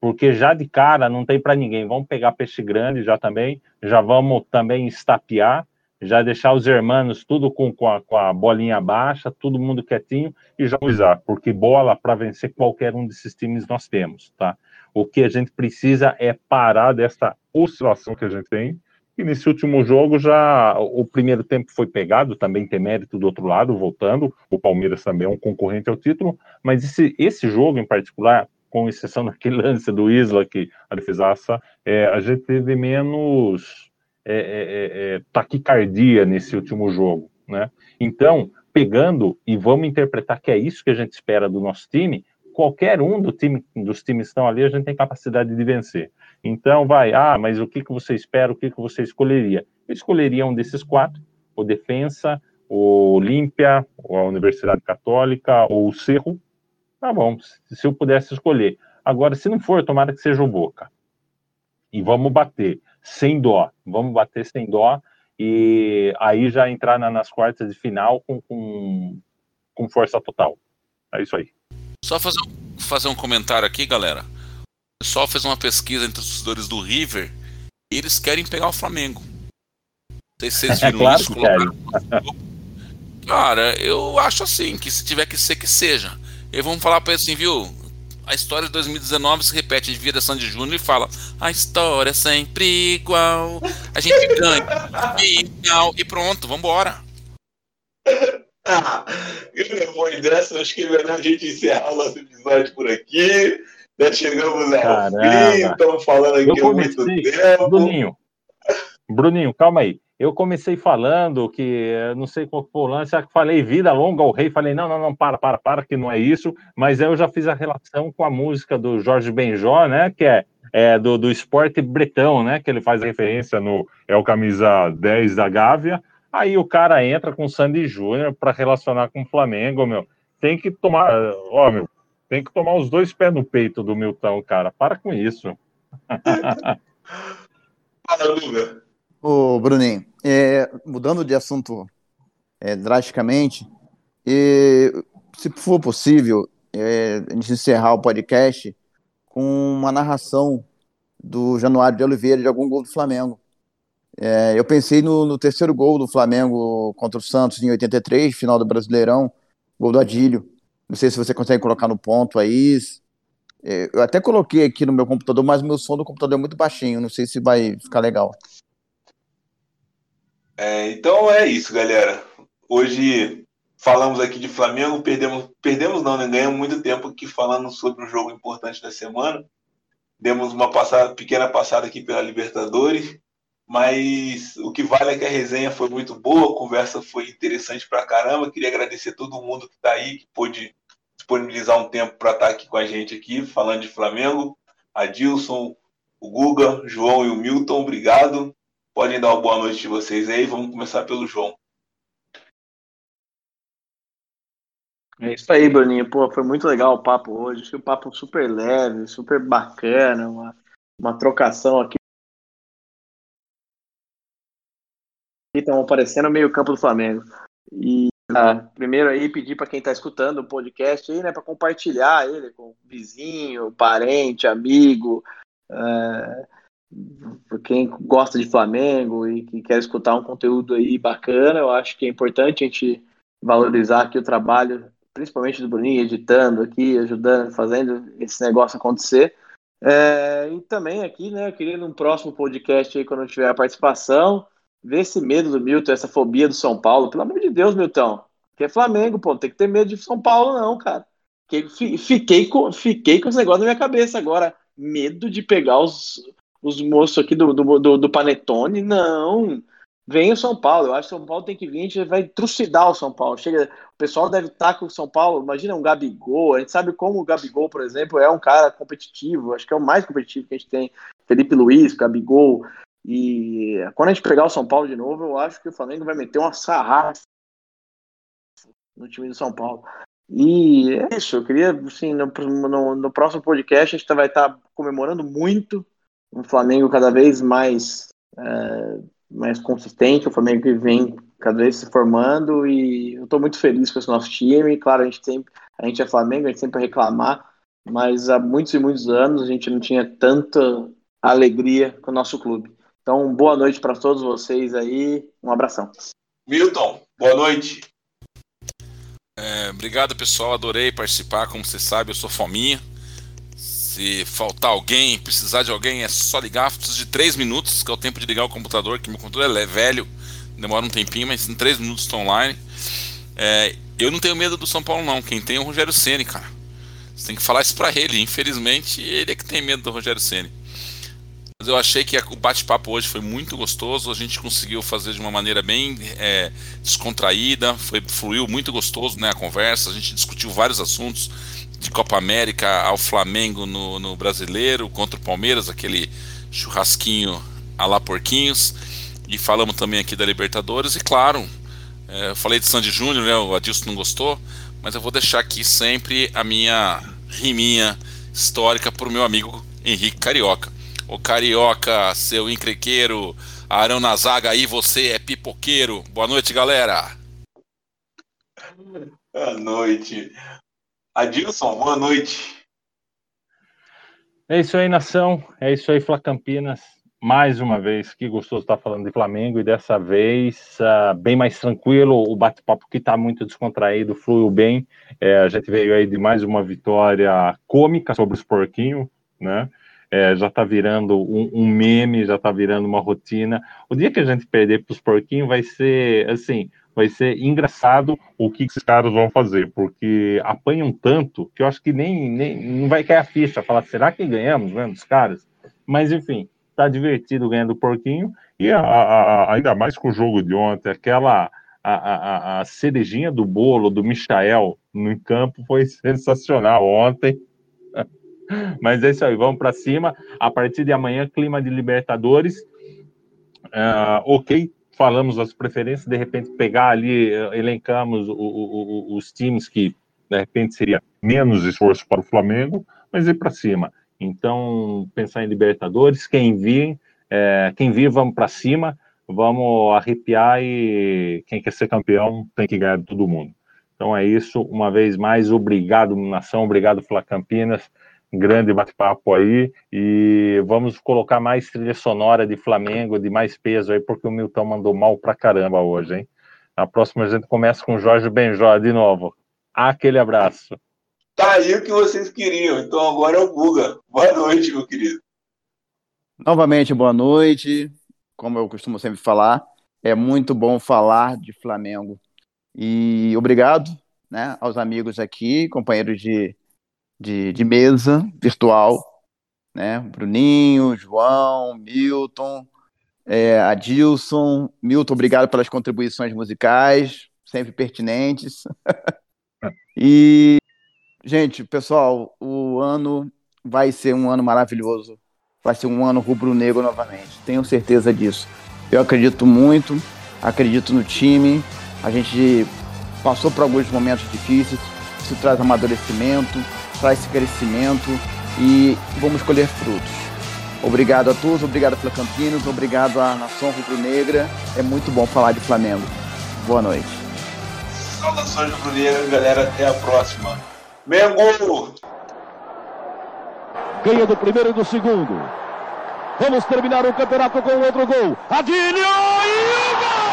[SPEAKER 4] Porque já de cara não tem para ninguém. Vamos pegar peixe grande já também, já vamos também estapear, já deixar os hermanos tudo com, com, a, com a bolinha baixa, todo mundo quietinho e já usar, porque bola para vencer qualquer um desses times nós temos, tá? O que a gente precisa é parar dessa oscilação que a gente tem e nesse último jogo já o primeiro tempo foi pegado, também tem mérito do outro lado, voltando. O Palmeiras também é um concorrente ao título, mas esse, esse jogo em particular, com exceção daquele lance do Isla que a defesaça, é, a gente teve menos é, é, é, é, taquicardia nesse último jogo, né? Então, pegando e vamos interpretar que é isso que a gente espera do nosso time, qualquer um do time, dos times que estão ali, a gente tem capacidade de vencer. Então, vai, ah, mas o que, que você espera, o que, que você escolheria? Eu escolheria um desses quatro, o Defensa, o Olímpia, a Universidade Católica, ou o Cerro. Tá bom, se eu pudesse escolher. Agora, se não for, tomara que seja o Boca. E vamos bater, sem dó. Vamos bater sem dó e aí já entrar na, nas quartas de final com, com, com força total. É isso aí.
[SPEAKER 6] Só fazer, fazer um comentário aqui, galera. O pessoal fez uma pesquisa entre os torcedores do River e eles querem pegar o Flamengo. Não sei se vocês viram
[SPEAKER 4] claro
[SPEAKER 6] isso.
[SPEAKER 4] Que
[SPEAKER 6] Cara, eu acho assim, que se tiver que ser, que seja. E vamos falar para eles assim, viu? A história de 2019 se repete, a gente vira Sandy Júnior e fala: a história é sempre igual, a gente ganha, final, e pronto, vambora.
[SPEAKER 3] Ah, depois dessa, acho que é melhor a gente encerrar o nosso episódio por aqui. Já chegamos ao fim, estamos falando aqui há muito tempo.
[SPEAKER 4] Bruninho, Bruninho, calma aí. Eu comecei falando que, não sei qual foi o lance, que falei vida longa ao rei, falei, não, não, não, para, para, para, que não é isso, mas eu já fiz a relação com a música do Jorge Benjó, né, que é, é do, do esporte bretão, né, que ele faz referência no, é o camisa 10 da Gávea, aí o cara entra com o Sandy Júnior para relacionar com o Flamengo, meu, tem que tomar, ó, meu, Tem que tomar os dois pés no peito do Milton, cara. Para com isso.
[SPEAKER 3] Fala, Luga.
[SPEAKER 7] Ô, Bruninho, é, mudando de assunto é, drasticamente, e, se for possível, é, a gente encerrar o podcast com uma narração do Januário de Oliveira de algum gol do Flamengo. É, eu pensei no, no, terceiro gol do Flamengo contra o Santos em 83, final do Brasileirão, gol do Adílio. Não sei se você consegue colocar no ponto aí. É, eu até coloquei aqui no meu computador, mas meu som do computador é muito baixinho. Não sei se vai ficar legal.
[SPEAKER 3] É, então é isso, galera. Hoje falamos aqui de Flamengo, perdemos, perdemos não, né? Ganhamos muito tempo aqui falando sobre o jogo importante da semana. Demos uma passada, pequena passada aqui pela Libertadores, mas o que vale é que a resenha foi muito boa, a conversa foi interessante pra caramba. Queria agradecer a todo mundo que está aí, que pôde disponibilizar um tempo para estar tá aqui com a gente aqui, falando de Flamengo. Adilson, o Guga, João e o Milton, obrigado. Podem dar uma boa noite de vocês aí. Vamos começar pelo João.
[SPEAKER 5] É isso aí, Bruninho. Pô, foi muito legal o papo hoje. Foi um papo super leve, super bacana, uma, uma trocação aqui. Estão aparecendo no meio campo do Flamengo. E ah, primeiro aí pedir para quem está escutando o podcast aí, né, para compartilhar ele com vizinho, parente, amigo, por quem gosta de Flamengo e que quer escutar um conteúdo aí bacana, eu acho que é importante a gente valorizar aqui o trabalho, principalmente do Bruninho, editando aqui, ajudando, fazendo esse negócio acontecer. É, e também aqui, né, eu queria num próximo podcast aí, quando tiver a participação, ver esse medo do Milton, essa fobia do São Paulo. Pelo amor de Deus, Milton, que é Flamengo, pô, não tem que ter medo de São Paulo não, cara. Fiquei com, fiquei com esse negócio na minha cabeça agora. Medo de pegar os, os moços aqui do, do, do, do Panetone, não. Vem o São Paulo, eu acho que o São Paulo tem que vir, a gente vai trucidar o São Paulo. Chega, o pessoal deve estar com o São Paulo, imagina um Gabigol, a gente sabe como o Gabigol, por exemplo, é um cara competitivo, acho que é o mais competitivo que a gente tem. Felipe Luiz, Gabigol. E quando a gente pegar o São Paulo de novo, eu acho que o Flamengo vai meter uma sarrafa no time do São Paulo. E é isso, eu queria, assim, no, no, no próximo podcast a gente vai estar comemorando muito um Flamengo cada vez mais, é, mais consistente, o Flamengo que vem cada vez se formando e eu estou muito feliz com esse nosso time. Claro, a gente sempre, a gente é Flamengo, a gente sempre reclamar, mas há muitos e muitos anos a gente não tinha tanta alegria com o nosso clube. Então, boa noite para todos vocês aí, um abração.
[SPEAKER 3] Milton, boa noite.
[SPEAKER 6] É, obrigado, pessoal. Adorei participar. Como você sabe, eu sou fominha. Se faltar alguém, precisar de alguém, é só ligar. Preciso de três minutos, que é o tempo de ligar o computador, que meu computador é velho, demora um tempinho, mas em três minutos estou online. É, eu não tenho medo do São Paulo, não. Quem tem é o Rogério Ceni, cara. Você tem que falar isso para ele. Infelizmente, ele é que tem medo do Rogério Ceni. Mas eu achei que o bate-papo hoje foi muito gostoso. A gente conseguiu fazer de uma maneira bem é, descontraída, foi, fluiu muito gostoso né, a conversa. A gente discutiu vários assuntos de Copa América ao Flamengo no, no Brasileiro, contra o Palmeiras, aquele churrasquinho a lá porquinhos. E falamos também aqui da Libertadores. E claro, é, eu falei de Sandy Júnior, né, o Adilson não gostou, mas eu vou deixar aqui sempre a minha riminha histórica para o meu amigo Henrique Carioca. O Carioca, seu encrequeiro, Arão na zaga aí, você é pipoqueiro. Boa noite, galera.
[SPEAKER 3] Boa noite. Adilson, boa noite.
[SPEAKER 4] É isso aí, nação. É isso aí, Fla Campinas. Mais uma vez, que gostoso estar falando de Flamengo e dessa vez uh, bem mais tranquilo. O bate-papo que está muito descontraído, fluiu bem. É, a gente veio aí de mais uma vitória cômica sobre os porquinhos, né? É, já está virando um, um, meme, já está virando uma rotina. O dia que a gente perder para os porquinhos vai ser assim, vai ser engraçado o que esses caras vão fazer, porque apanham tanto que eu acho que nem, nem não vai cair a ficha, falar, será que ganhamos vendo os caras? Mas enfim, tá divertido ganhando porquinho, e a, a, ainda mais com o jogo de ontem, aquela a, a, cerejinha do bolo do Michael no campo foi sensacional ontem. Mas é isso aí, vamos para cima. A partir de amanhã, clima de Libertadores. Uh, ok, falamos das preferências, de repente pegar ali, eh, elencamos o, o, o, os times que de repente seria menos esforço para o Flamengo, mas ir para cima. Então, pensar em Libertadores, quem vir, é, quem vir, vamos para cima, vamos arrepiar e quem quer ser campeão tem que ganhar de todo mundo. Então é isso, uma vez mais, obrigado, nação, obrigado, Fla Campinas, grande bate-papo aí, e vamos colocar mais trilha sonora de Flamengo, de mais peso aí, porque o Milton mandou mal pra caramba hoje, hein? Na próxima a gente começa com Jorge Benjó de novo. Aquele abraço.
[SPEAKER 3] Tá aí o que vocês queriam. Então agora é o Buga. Boa noite, meu querido.
[SPEAKER 7] Novamente, boa noite. Como eu costumo sempre falar, é muito bom falar de Flamengo. E obrigado né, aos amigos aqui, companheiros de, de, de mesa virtual, né? Bruninho, João, Milton, é, Adilson. Milton, obrigado pelas contribuições musicais, sempre pertinentes. e Gente, pessoal, o ano vai ser um ano maravilhoso. Vai ser um ano rubro-negro novamente. Tenho certeza disso. Eu acredito muito, acredito no time. A gente passou por alguns momentos difíceis. Isso traz amadurecimento, traz crescimento e vamos colher frutos. Obrigado a todos, obrigado pela Campinas, obrigado à nação rubro-negra. É muito bom falar de Flamengo. Boa noite.
[SPEAKER 3] Saudações rubro-negras, galera. Até a próxima. Mengo!
[SPEAKER 1] Ganha do primeiro e do segundo. Vamos terminar o campeonato com outro gol. Adílio e o gol!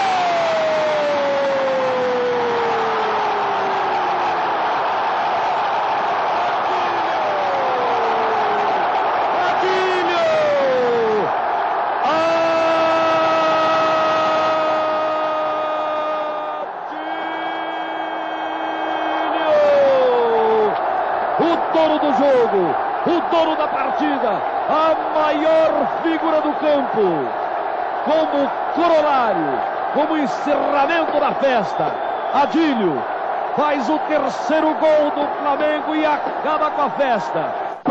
[SPEAKER 1] Figura do campo, como corolário, como encerramento da festa. Adílio faz o terceiro gol do Flamengo e acaba com a festa.